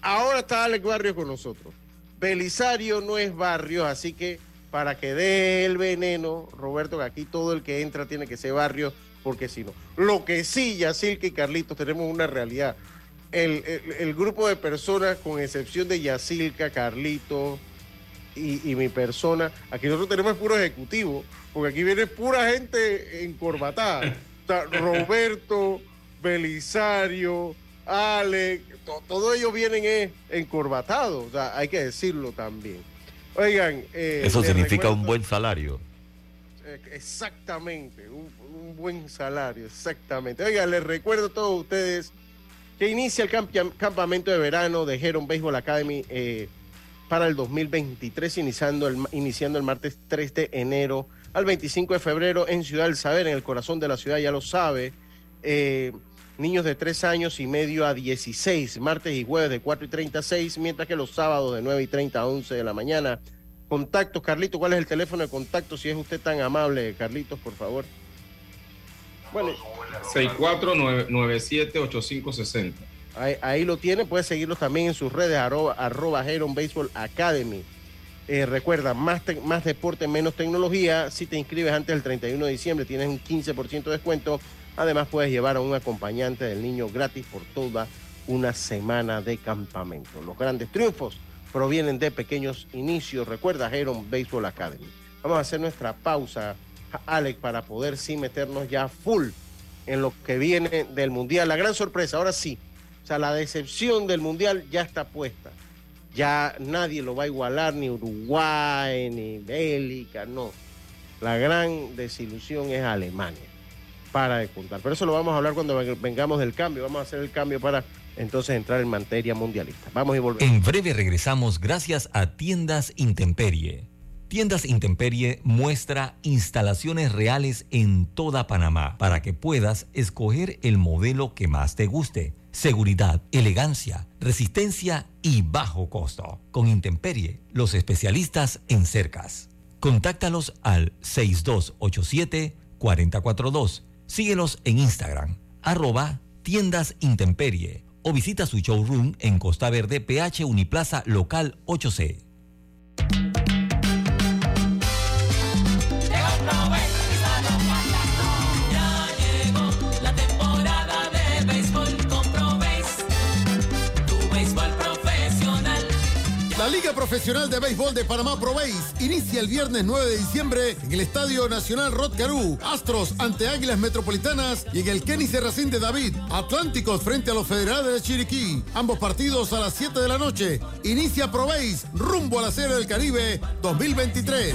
ahora está Alex Barrios con nosotros. Belisario no es Barrios, así que para que dé el veneno, Roberto, que aquí todo el que entra tiene que ser barrio, porque si no. Lo que sí, Yacirca y Carlitos, tenemos una realidad. El, grupo de personas, con excepción de Yacilca, Carlitos y, mi persona, aquí nosotros tenemos puro ejecutivo, porque aquí viene pura gente encorbatada. Roberto, Belisario, Alex, todos ellos vienen encorbatados, o sea, hay que decirlo también. Oigan. Eh, Eso significa un buen salario. Eh, exactamente, un, buen salario, exactamente. Oigan, les recuerdo a todos ustedes que inicia el campamento de verano de Heron Baseball Academy eh, para el 2023, iniciando el, iniciando el martes 3 de enero al 25 de febrero en Ciudad del Saber, en el corazón de la ciudad, ya lo sabe. niños de 3 años y medio a 16, martes y jueves de 4 y 36, mientras que los sábados de 9 y 30 a 11 de la mañana Contactos, Carlitos, ¿cuál es el teléfono de contacto? Si es usted tan amable, Carlitos, por favor. Bueno. 64978560. Ahí, lo tiene, puede seguirlos también en sus redes, arroba, arroba Baseball Academy. Eh, recuerda, más, más deporte, menos tecnología. Si te inscribes antes del 31 de diciembre, tienes un 15% de descuento. Además, puedes llevar a un acompañante del niño gratis por toda una semana de campamento. Los grandes triunfos provienen de pequeños inicios. Recuerda Heron Baseball Academy. Vamos a hacer nuestra pausa, Alex, para poder sí meternos ya full en lo que viene del Mundial. La gran sorpresa, ahora sí. La decepción del Mundial ya está puesta. Ya nadie lo va a igualar, ni Uruguay, ni Bélgica, no. La gran desilusión es Alemania. Para de contar. Pero eso lo vamos a hablar cuando vengamos del cambio. Vamos a hacer el cambio para entonces entrar en materia mundialista. Vamos y volvemos. En breve regresamos gracias a Tiendas Intemperie. Tiendas Intemperie muestra instalaciones reales en toda Panamá para que puedas escoger el modelo que más te guste. Seguridad, elegancia, resistencia y bajo costo. Con Intemperie, los especialistas en cercas. Contáctalos al 6287-442. Síguelos en Instagram, arroba tiendas Intemperie o visita su showroom en Costa Verde, PH Uniplaza Local 8C. Liga Profesional de Béisbol de Panamá Pro inicia el viernes 9 de diciembre en el Estadio Nacional Rod Astros ante Águilas Metropolitanas y en el Kenny Serracín de David. Atlánticos frente a los Federales de Chiriquí. Ambos partidos a las 7 de la noche. Inicia Pro rumbo a la Serie del Caribe 2023.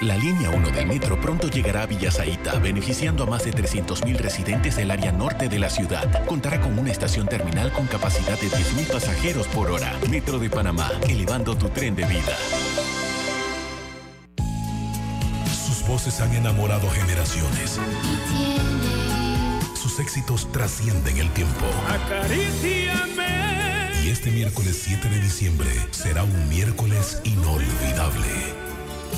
La línea 1 del metro pronto llegará a Villasaita, beneficiando a más de 300.000 residentes del área norte de la ciudad. Contará con una estación terminal con capacidad de 10.000 pasajeros por hora. Metro de Panamá, elevando tu tren de vida. Sus voces han enamorado generaciones. Sus éxitos trascienden el tiempo. Y este miércoles 7 de diciembre será un miércoles inolvidable.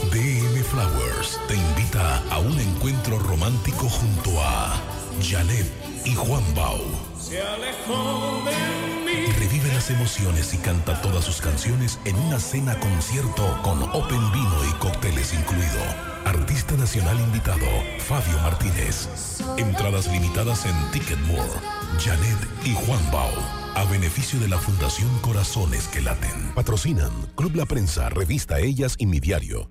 DM Flowers te invita a un encuentro romántico junto a Janet y Juan Bau. Se alejó de mí. Revive las emociones y canta todas sus canciones en una cena concierto con Open Vino y cócteles incluido. Artista nacional invitado, Fabio Martínez. Entradas limitadas en Ticketmore. Janet y Juan Bau. A beneficio de la Fundación Corazones que Laten. Patrocinan Club La Prensa, Revista Ellas y Mi Diario.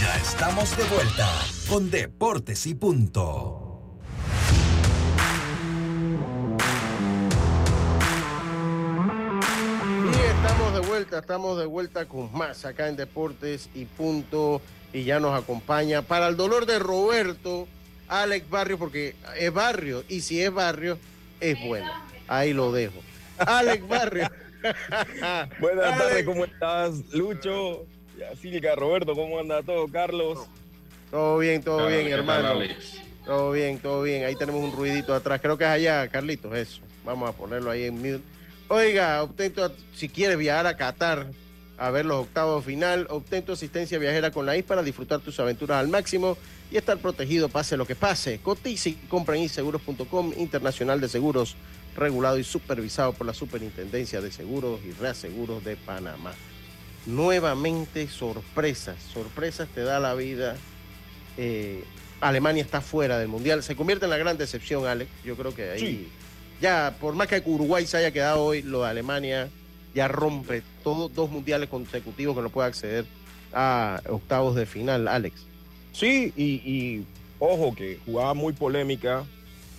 Ya estamos de vuelta con Deportes y Punto. Y estamos de vuelta, estamos de vuelta con más acá en Deportes y Punto. Y ya nos acompaña para el dolor de Roberto, Alex Barrio, porque es barrio. Y si es barrio, es bueno. Ahí lo dejo. Alex Barrio. Buenas tardes, ¿cómo estás, Lucho? Silca, Roberto, ¿cómo anda todo, Carlos? Todo bien, todo bien, ¿qué tal, hermano. Alex? Todo bien, todo bien. Ahí tenemos un ruidito atrás. Creo que es allá, Carlitos, eso. Vamos a ponerlo ahí en mute. Oiga, obtén tu- si quieres viajar a Qatar a ver los octavos final, obtén tu asistencia viajera con la IS para disfrutar tus aventuras al máximo y estar protegido pase lo que pase. Cotiza y compra en inseguros.com, internacional de seguros, regulado y supervisado por la Superintendencia de Seguros y Reaseguros de Panamá. Nuevamente sorpresas, sorpresas te da la vida. Eh, Alemania está fuera del Mundial. Se convierte en la gran decepción, Alex. Yo creo que ahí, Sí. ya, por más que Uruguay se haya quedado hoy, lo de Alemania ya rompe todos dos mundiales consecutivos que no puede acceder a octavos de final, Alex. Sí, y, y ojo que jugaba muy polémica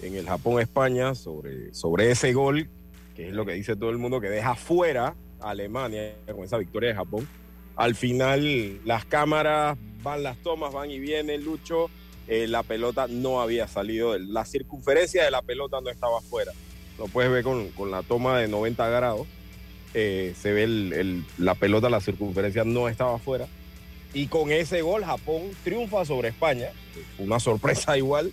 en el Japón-España sobre, sobre ese gol, que es lo que dice todo el mundo, que deja fuera Alemania con esa victoria de Japón. Al final las cámaras van las tomas, van y vienen, Lucho. eh, la pelota no había salido, la circunferencia de la pelota no estaba fuera. Lo puedes ver con, con la toma de 90 grados. eh, se ve la pelota, la circunferencia no estaba fuera. Y con ese gol Japón triunfa sobre España, una sorpresa igual,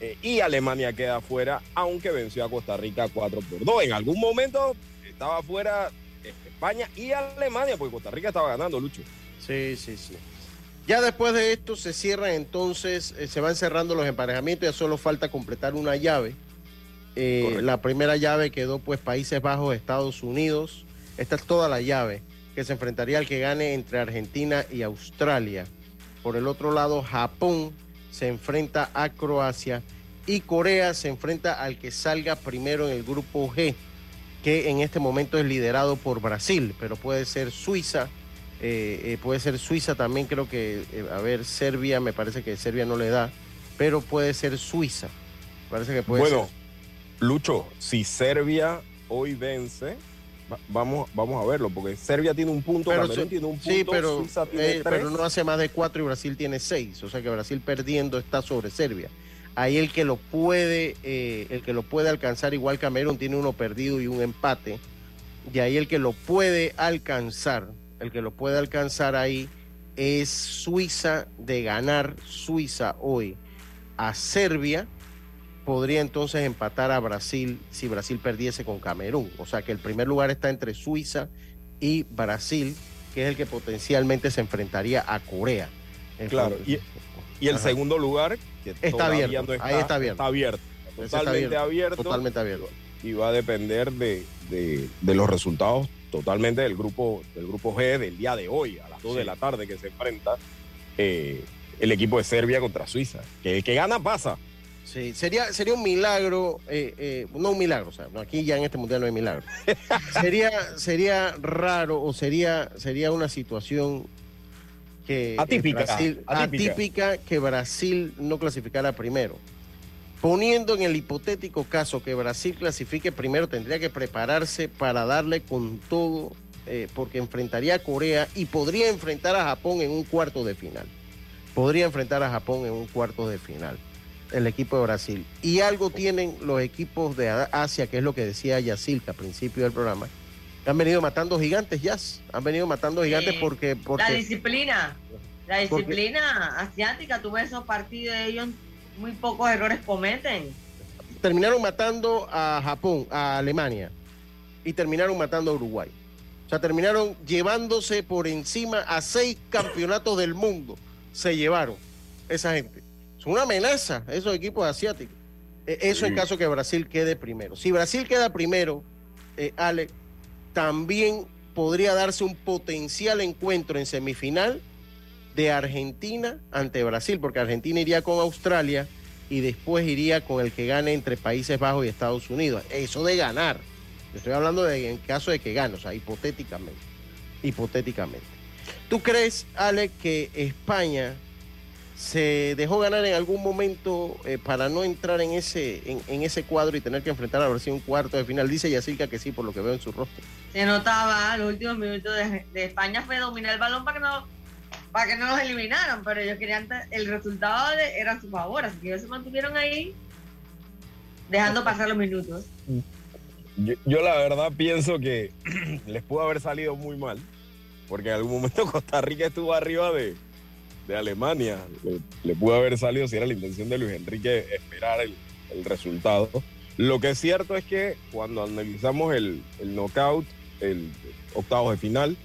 eh, y Alemania queda fuera, aunque venció a Costa Rica 4 por 2. En algún momento estaba fuera eh, España y Alemania, porque Costa Rica estaba ganando, Lucho. Sí, sí, sí. Ya después de esto se cierran entonces, eh, se van cerrando los emparejamientos, ya solo falta completar una llave. Eh, la primera llave quedó pues Países Bajos, Estados Unidos. Esta es toda la llave que se enfrentaría al que gane entre Argentina y Australia. Por el otro lado, Japón se enfrenta a Croacia y Corea se enfrenta al que salga primero en el grupo G, que en este momento es liderado por Brasil, pero puede ser Suiza, eh, eh, puede ser Suiza también, creo que, eh, a ver, Serbia, me parece que Serbia no le da, pero puede ser Suiza. Parece que puede bueno, ser. Lucho, si Serbia hoy vence, va- vamos, vamos a verlo, porque Serbia tiene un punto, Pero Camerún tiene un punto, sí, pero, Suiza tiene eh, tres. pero no hace más de cuatro y Brasil tiene seis. O sea que Brasil perdiendo está sobre Serbia. Ahí el que lo puede, eh, el que lo puede alcanzar, igual Camerún tiene uno perdido y un empate. Y ahí el que lo puede alcanzar, el que lo puede alcanzar ahí es Suiza de ganar Suiza hoy a Serbia. podría entonces empatar a Brasil si Brasil perdiese con Camerún. O sea que el primer lugar está entre Suiza y Brasil, que es el que potencialmente se enfrentaría a Corea. Claro, y, y el Ajá. segundo lugar, que Está abierto, no ahí está abierto. Está abierto. Está Totalmente abierto. Totalmente abierto. Y va a depender de, de- de los resultados totalmente del grupo, del grupo G del día de hoy, a las 2 de la tarde, que se enfrenta eh, el equipo de Serbia contra Suiza. Que el que gana pasa. Sí, sería, sería un milagro, eh, eh, no un milagro, o sea, no, aquí ya en este mundial no hay milagro. sería, sería raro o sería, sería una situación que Atípica, eh, Brasil- atípica. atípica que Brasil no clasificara primero. Poniendo en el hipotético caso que Brasil clasifique primero, tendría que prepararse para darle con todo, eh, porque enfrentaría a Corea y podría enfrentar a Japón en un cuarto de final. Podría enfrentar a Japón en un cuarto de final, el equipo de Brasil. Y algo tienen los equipos de Asia, que es lo que decía Yacilca al principio del programa. Han venido matando gigantes, Yas. Han venido matando gigantes Sí. porque... porque La disciplina, la Porque- disciplina asiática, tú ves esos partidos, ellos muy pocos errores cometen. terminaron matando a Japón, a Alemania, y terminaron matando a Uruguay. O sea, terminaron llevándose por encima a seis campeonatos del mundo. Se llevaron esa gente. Es una amenaza esos equipos asiáticos. Eh, Eso en caso que Brasil quede primero. Si Brasil queda primero, eh, Ale, también podría darse un potencial encuentro en semifinal de Argentina ante Brasil, porque Argentina iría con Australia y después iría con el que gane entre Países Bajos y Estados Unidos. Eso de ganar. Estoy hablando de en caso de que gane, o sea, hipotéticamente. Hipotéticamente. ¿Tú crees, Ale, que España se dejó ganar en algún momento eh, para no entrar en ese, en, en ese cuadro y tener que enfrentar a Brasil un cuarto de final? Dice Yacirca que sí, por lo que veo en su rostro. Se notaba los últimos minutos de, de España fue dominar el balón para que no para que no los eliminaran, pero ellos querían el resultado de- era a su favor, así que ellos se mantuvieron ahí dejando pasar los minutos. Yo, yo la verdad pienso que les pudo haber salido muy mal, porque en algún momento Costa Rica estuvo arriba de, de Alemania. Le, le pudo haber salido si era la intención de Luis Enrique esperar el, el resultado. Lo que es cierto es que cuando analizamos el, el knockout, el octavos de final,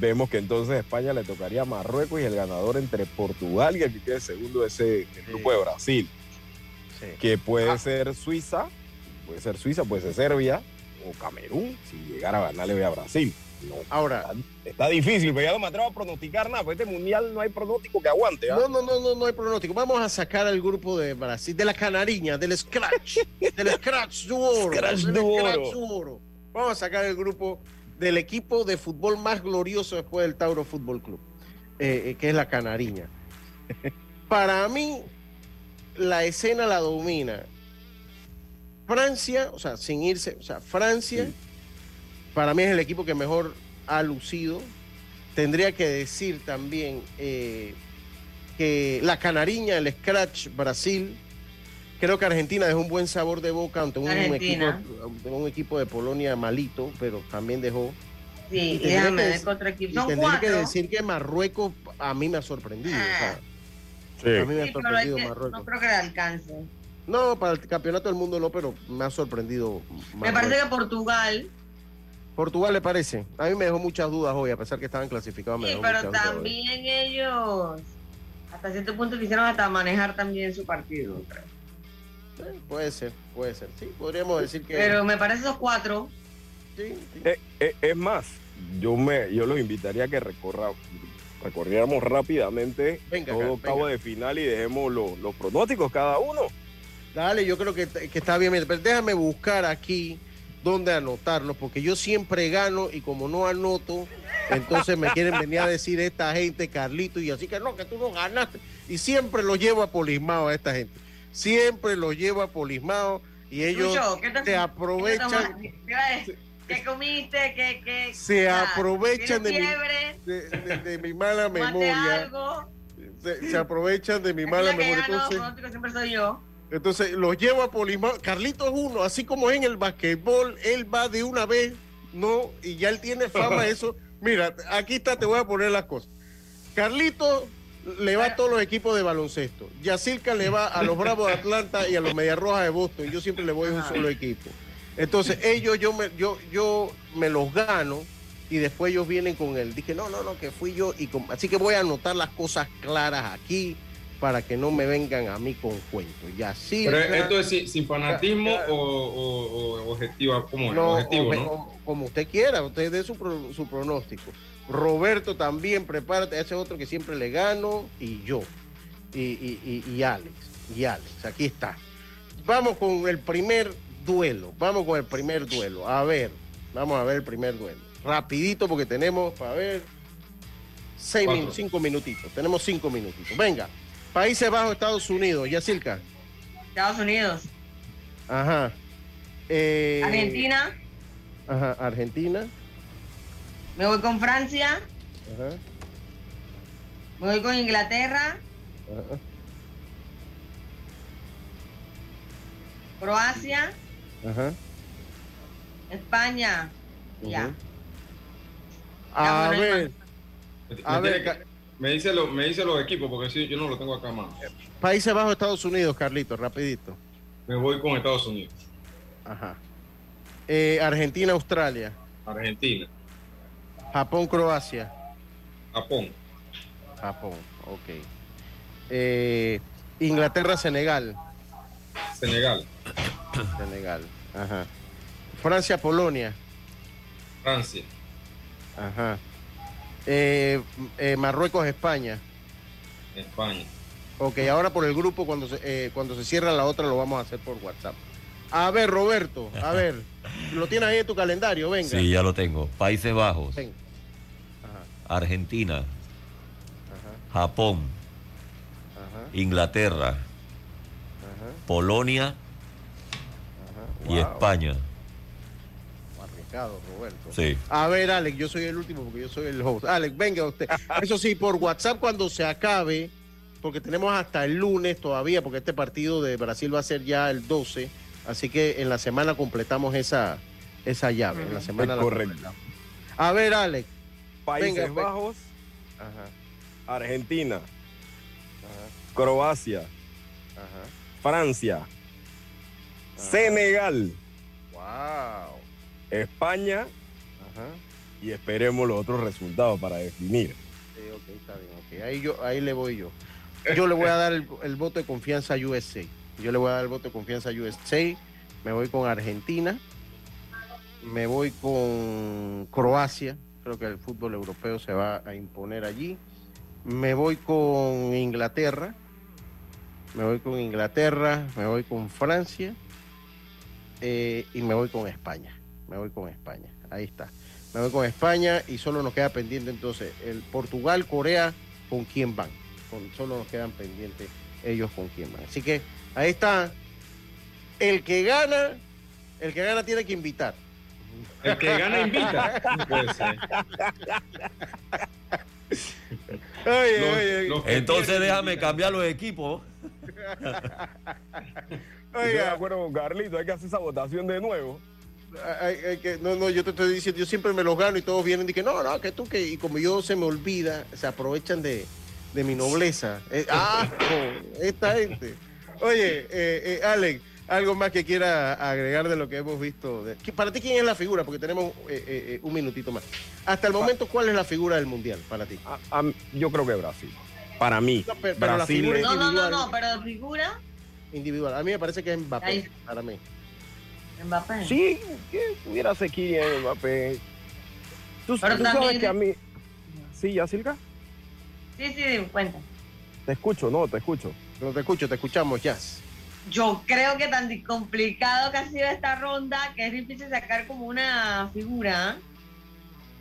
vemos que entonces España le tocaría a Marruecos y el ganador entre Portugal y el que quede segundo de ese el grupo de Brasil, que puede ser Suiza, puede ser Suiza, puede ser Serbia o Camerún, si llegara a ganarle a Brasil. No, Ahora, está difícil, pero ya no me atrevo a pronosticar nada, porque este mundial no hay pronóstico que aguante. ¿ah? No, no, no, no, no hay pronóstico. Vamos a sacar al grupo de Brasil, de la canariña, del Scratch, del Scratch du Oro. Scratch del du Scratch Oro. du Oro. Vamos a sacar el grupo del equipo de fútbol más glorioso después del Tauro Fútbol Club, eh, eh, que es la canariña. Para mí, la escena la domina Francia, o sea, sin irse, o sea, Francia, para mí es el equipo que mejor ha lucido. Tendría que decir también eh, que la canariña, el Scratch Brasil, creo que Argentina dejó un buen sabor de boca ante un, equipo, un equipo de Polonia malito, pero también dejó. Sí, Y déjame que otro equipo. y Son tendría que decir que Marruecos a mí me ha sorprendido. o sea, Sí. A mí me ha Sí, pero hay sorprendido que- Marruecos. no creo que le alcance. No, para el campeonato del mundo no, pero me ha sorprendido. Me Marruecos. parece que Portugal, Portugal le parece. A mí me dejó muchas dudas hoy, a pesar que estaban clasificados. Me sí, dejó pero también ellos hasta cierto punto quisieron hasta manejar también su partido. creo. Eh, Puede ser, puede ser. Sí, podríamos decir que. Pero me parece esos cuatro. Sí, sí. Eh, eh, es más, yo me yo los invitaría a que recorra, recorriéramos rápidamente Venga todo acá, cabo venga. de final y dejemos lo- los pronósticos cada uno. Dale, yo creo que, que está bien. Pero déjame buscar aquí dónde anotarlo, porque yo siempre gano y como no anoto, entonces me quieren venir a decir esta gente, Carlito, y así que no, que tú no ganaste. Y siempre lo llevo a polismado a esta gente. Siempre lo llevo a polismado y ellos Lucho, ¿qué te- se ¿qué te aprovechan. ¿Qué? ¿Qué comiste? ¿Qué, qué, Se ah, aprovechan de ¿tienes mi, de, de- de mi mala ¿Tomaste memoria. algo? Se, se aprovechan de mi mala memoria. Entonces, siempre soy yo. Entonces los llevo a Polimao. Carlitos es uno, así como en el basquetbol, él va de una vez, ¿no? Y ya él tiene fama eso. Mira, aquí está, te voy a poner las cosas. Carlitos le va a todos los equipos de baloncesto. Yacirca le va a los Bravos de Atlanta y a los Mediarrojas de Boston. Yo siempre le voy a un solo equipo. Entonces, ellos yo me, yo, yo me los gano y después ellos vienen con él. Dije, no, no, no, que fui yo. y con- Así que voy a anotar las cosas claras aquí para que no me vengan a mí con cuentos. Yacirca. Pero esto es sin, sin fanatismo o, o- o objetivo, ¿cómo es? No, objetivo, o- ¿no? como usted quiera, usted dé su, pro- su pronóstico. Roberto también, prepárate, ese es otro que siempre le gano, y yo, y, y- y- y Alex, y Alex, aquí está. Vamos con el primer duelo, vamos con el primer duelo. A ver, vamos a ver el primer duelo. Rapidito porque tenemos, para ver, seis Cuatro. cinco minutitos, tenemos cinco minutitos. Venga, Países Bajos, Estados Unidos, Yacirca. Estados Unidos. Ajá. Eh, Argentina. Ajá, Argentina. Me voy con Francia. Ajá, Me voy con Inglaterra. ajá. Croacia. Ajá. España. Ya. A ver, a ver, me dice, lo, me dice los equipos porque sí, yo no lo tengo acá más. Países Bajos, Estados Unidos, Carlito, rapidito. Me voy con Estados Unidos. Ajá. Eh, Argentina, Australia. Argentina, Japón, Croacia. Japón, Japón, ok. Eh, Inglaterra, Senegal. Senegal, Senegal, ajá. Francia, Polonia. Francia, Ajá. Eh, eh, Marruecos, España. España. Ok, ahora por el grupo, cuando se, eh, cuando se cierra la otra, lo vamos a hacer por WhatsApp. A ver, Roberto, a ver, lo tienes ahí en tu calendario, venga. Sí, ya lo tengo. Países Bajos. Argentina, Japón, Ajá, Inglaterra, Polonia y. España. Arriesgado, Roberto. Sí. A ver, Alex, yo soy el último porque yo soy el host. Alex, venga usted. Eso sí, por WhatsApp cuando se acabe, porque tenemos hasta el lunes todavía, porque este partido de Brasil va a ser ya el 12, así que en la semana completamos esa, esa llave. En la semana Es la correcto. completamos. A ver, Alex. Países Venga, Bajos, Ajá, Argentina, Croacia, ajá. Francia, Senegal, Wow. España Ajá. y esperemos los otros resultados para definir. Sí, está bien. Ahí, yo, ahí le voy yo. Yo le voy a dar el, el voto de confianza a USA. Yo le voy a dar el voto de confianza a USA. Me voy con Argentina. Me voy con Croacia. Creo que el fútbol europeo se va a imponer allí. Me voy con Inglaterra. Me voy con Inglaterra. Me voy con Francia. eh, y me voy con España. Me voy con España. Ahí está. Me voy con España y solo nos queda pendiente entonces el Portugal, Corea, con quién van. Con, solo nos quedan pendientes ellos con quién van. Así que ahí está. El que gana, el que gana tiene que invitar. El que gana invita. Oye, Los- oye, Entonces déjame cambiar los equipos. Estoy de acuerdo con Carlito, hay que hacer esa votación de nuevo. Hay- hay que- no, no, yo te estoy diciendo, yo siempre me los gano y todos vienen y que no, no, que tú que, y como yo se me olvida, se aprovechan de, de mi nobleza. Eh, ah, no, esta gente. Oye, eh, eh, Alex, algo más que quiera agregar de lo que hemos visto. de- ¿Qui- para ti, ¿quién es la figura? Porque tenemos eh, eh, un minutito más. Hasta el momento, ¿cuál es la figura del mundial para ti? A- a- yo creo que Brasil. Para mí, No, pero- pero la Brasil figura es- No, no, no, no, pero de figura, Individual. A mí me parece que es Mbappé, Ahí. para mí. Mbappé. Sí, que pudiera ser Kylian Mbappé. Tú, Pero tú sabes también- que a mí... Sí, Yacirca, Sí, sí, cuenta. te escucho, no, te escucho. No te escucho, te escuchamos, Jazz. Yo creo que tan complicado que ha sido esta ronda que es difícil sacar como una figura.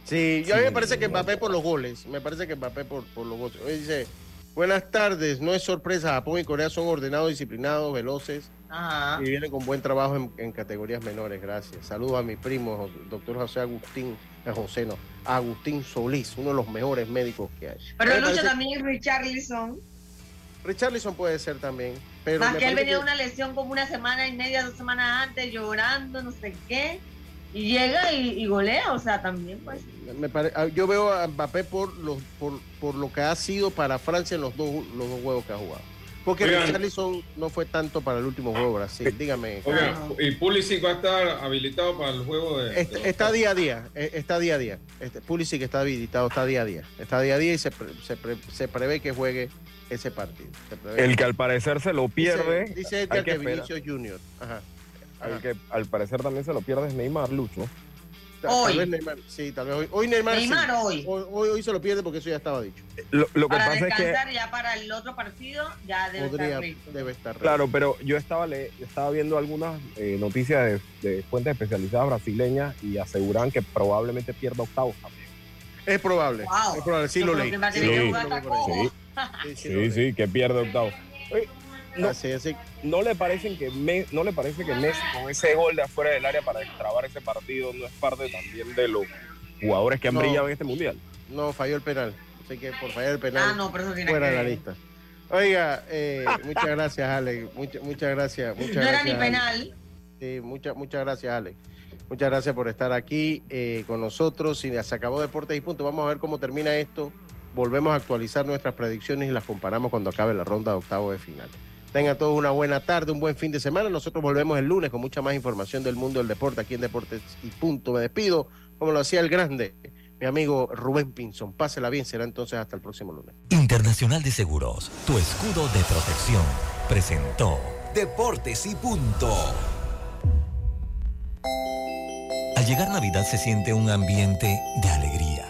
Sí, yo a mí me parece que. Mbappé por los goles. Me parece que Mbappé por, por los goles. Oye, dice, buenas tardes, no es sorpresa, Japón y Corea son ordenados, disciplinados, veloces Ajá. y vienen con buen trabajo en, en categorías menores, gracias. Saludos a mi primo, doctor José Agustín, eh, José no, Agustín Solís, uno de los mejores médicos que hay. Pero Lucho parece- también es Richarlison. Richarlison puede ser también, pero Más que él venía de una lesión como una semana y media, dos semanas antes, llorando, no sé qué. Y llega y, golea, o sea, también pues. Me ah, yo veo a Mbappé por, los, por, por lo que ha sido para Francia en los dos, los dos juegos que ha jugado. Porque Richarlison no fue tanto para el último juego Brasil. Dígame. ¿y Pulisic va a estar habilitado para el juego de.? está, día a día. Eh, está día a día. Este, Pulisic está habilitado, está día a día. Está día a día y se, se, prevé que juegue ese partido. El que al parecer se lo pierde. Dice, Edgar que, Vinicius Junior. Ajá. El que al parecer también se lo pierde es Neymar, Lucho. Hoy. Tal vez Neymar, sí, tal vez hoy. Hoy Neymar, Neymar hoy. hoy. hoy. se lo pierde porque eso ya estaba dicho. Lo, que para pasa es que ya para el otro partido ya debe podría, estar Debe estar Claro, pero yo estaba le, estaba viendo algunas eh, noticias de, fuentes especializadas brasileñas y aseguran que probablemente pierda octavos también. Es probable. Es probable, sí lo leí. Sí, sí, sí, que pierde octavos. No, ¿No le parecen que no le parece que Messi con ese gol de afuera del área para destrabar ese partido no es parte también de los jugadores que han brillado en este mundial? No, falló el penal. Así que por fallar el penal ah, no, pero fuera de la lista. Oiga, eh, muchas gracias, Alex. Muchas, muchas gracias. Muchas no era ni penal. Sí, muchas, muchas gracias, Alex. Muchas gracias por estar aquí eh, con nosotros. Y se acabó Deportes y Punto. Vamos a ver cómo termina esto. Volvemos a actualizar nuestras predicciones y las comparamos cuando acabe la ronda de octavo de final. Tengan todos una buena tarde, un buen fin de semana. Nosotros volvemos el lunes con mucha más información del mundo del deporte aquí en Deportes y Punto. Me despido, como lo hacía el grande, mi amigo Rubén Pinson. Pásela bien, será entonces hasta el próximo lunes. Internacional de Seguros, tu escudo de protección, presentó Deportes y Punto. Al llegar Navidad se siente un ambiente de alegría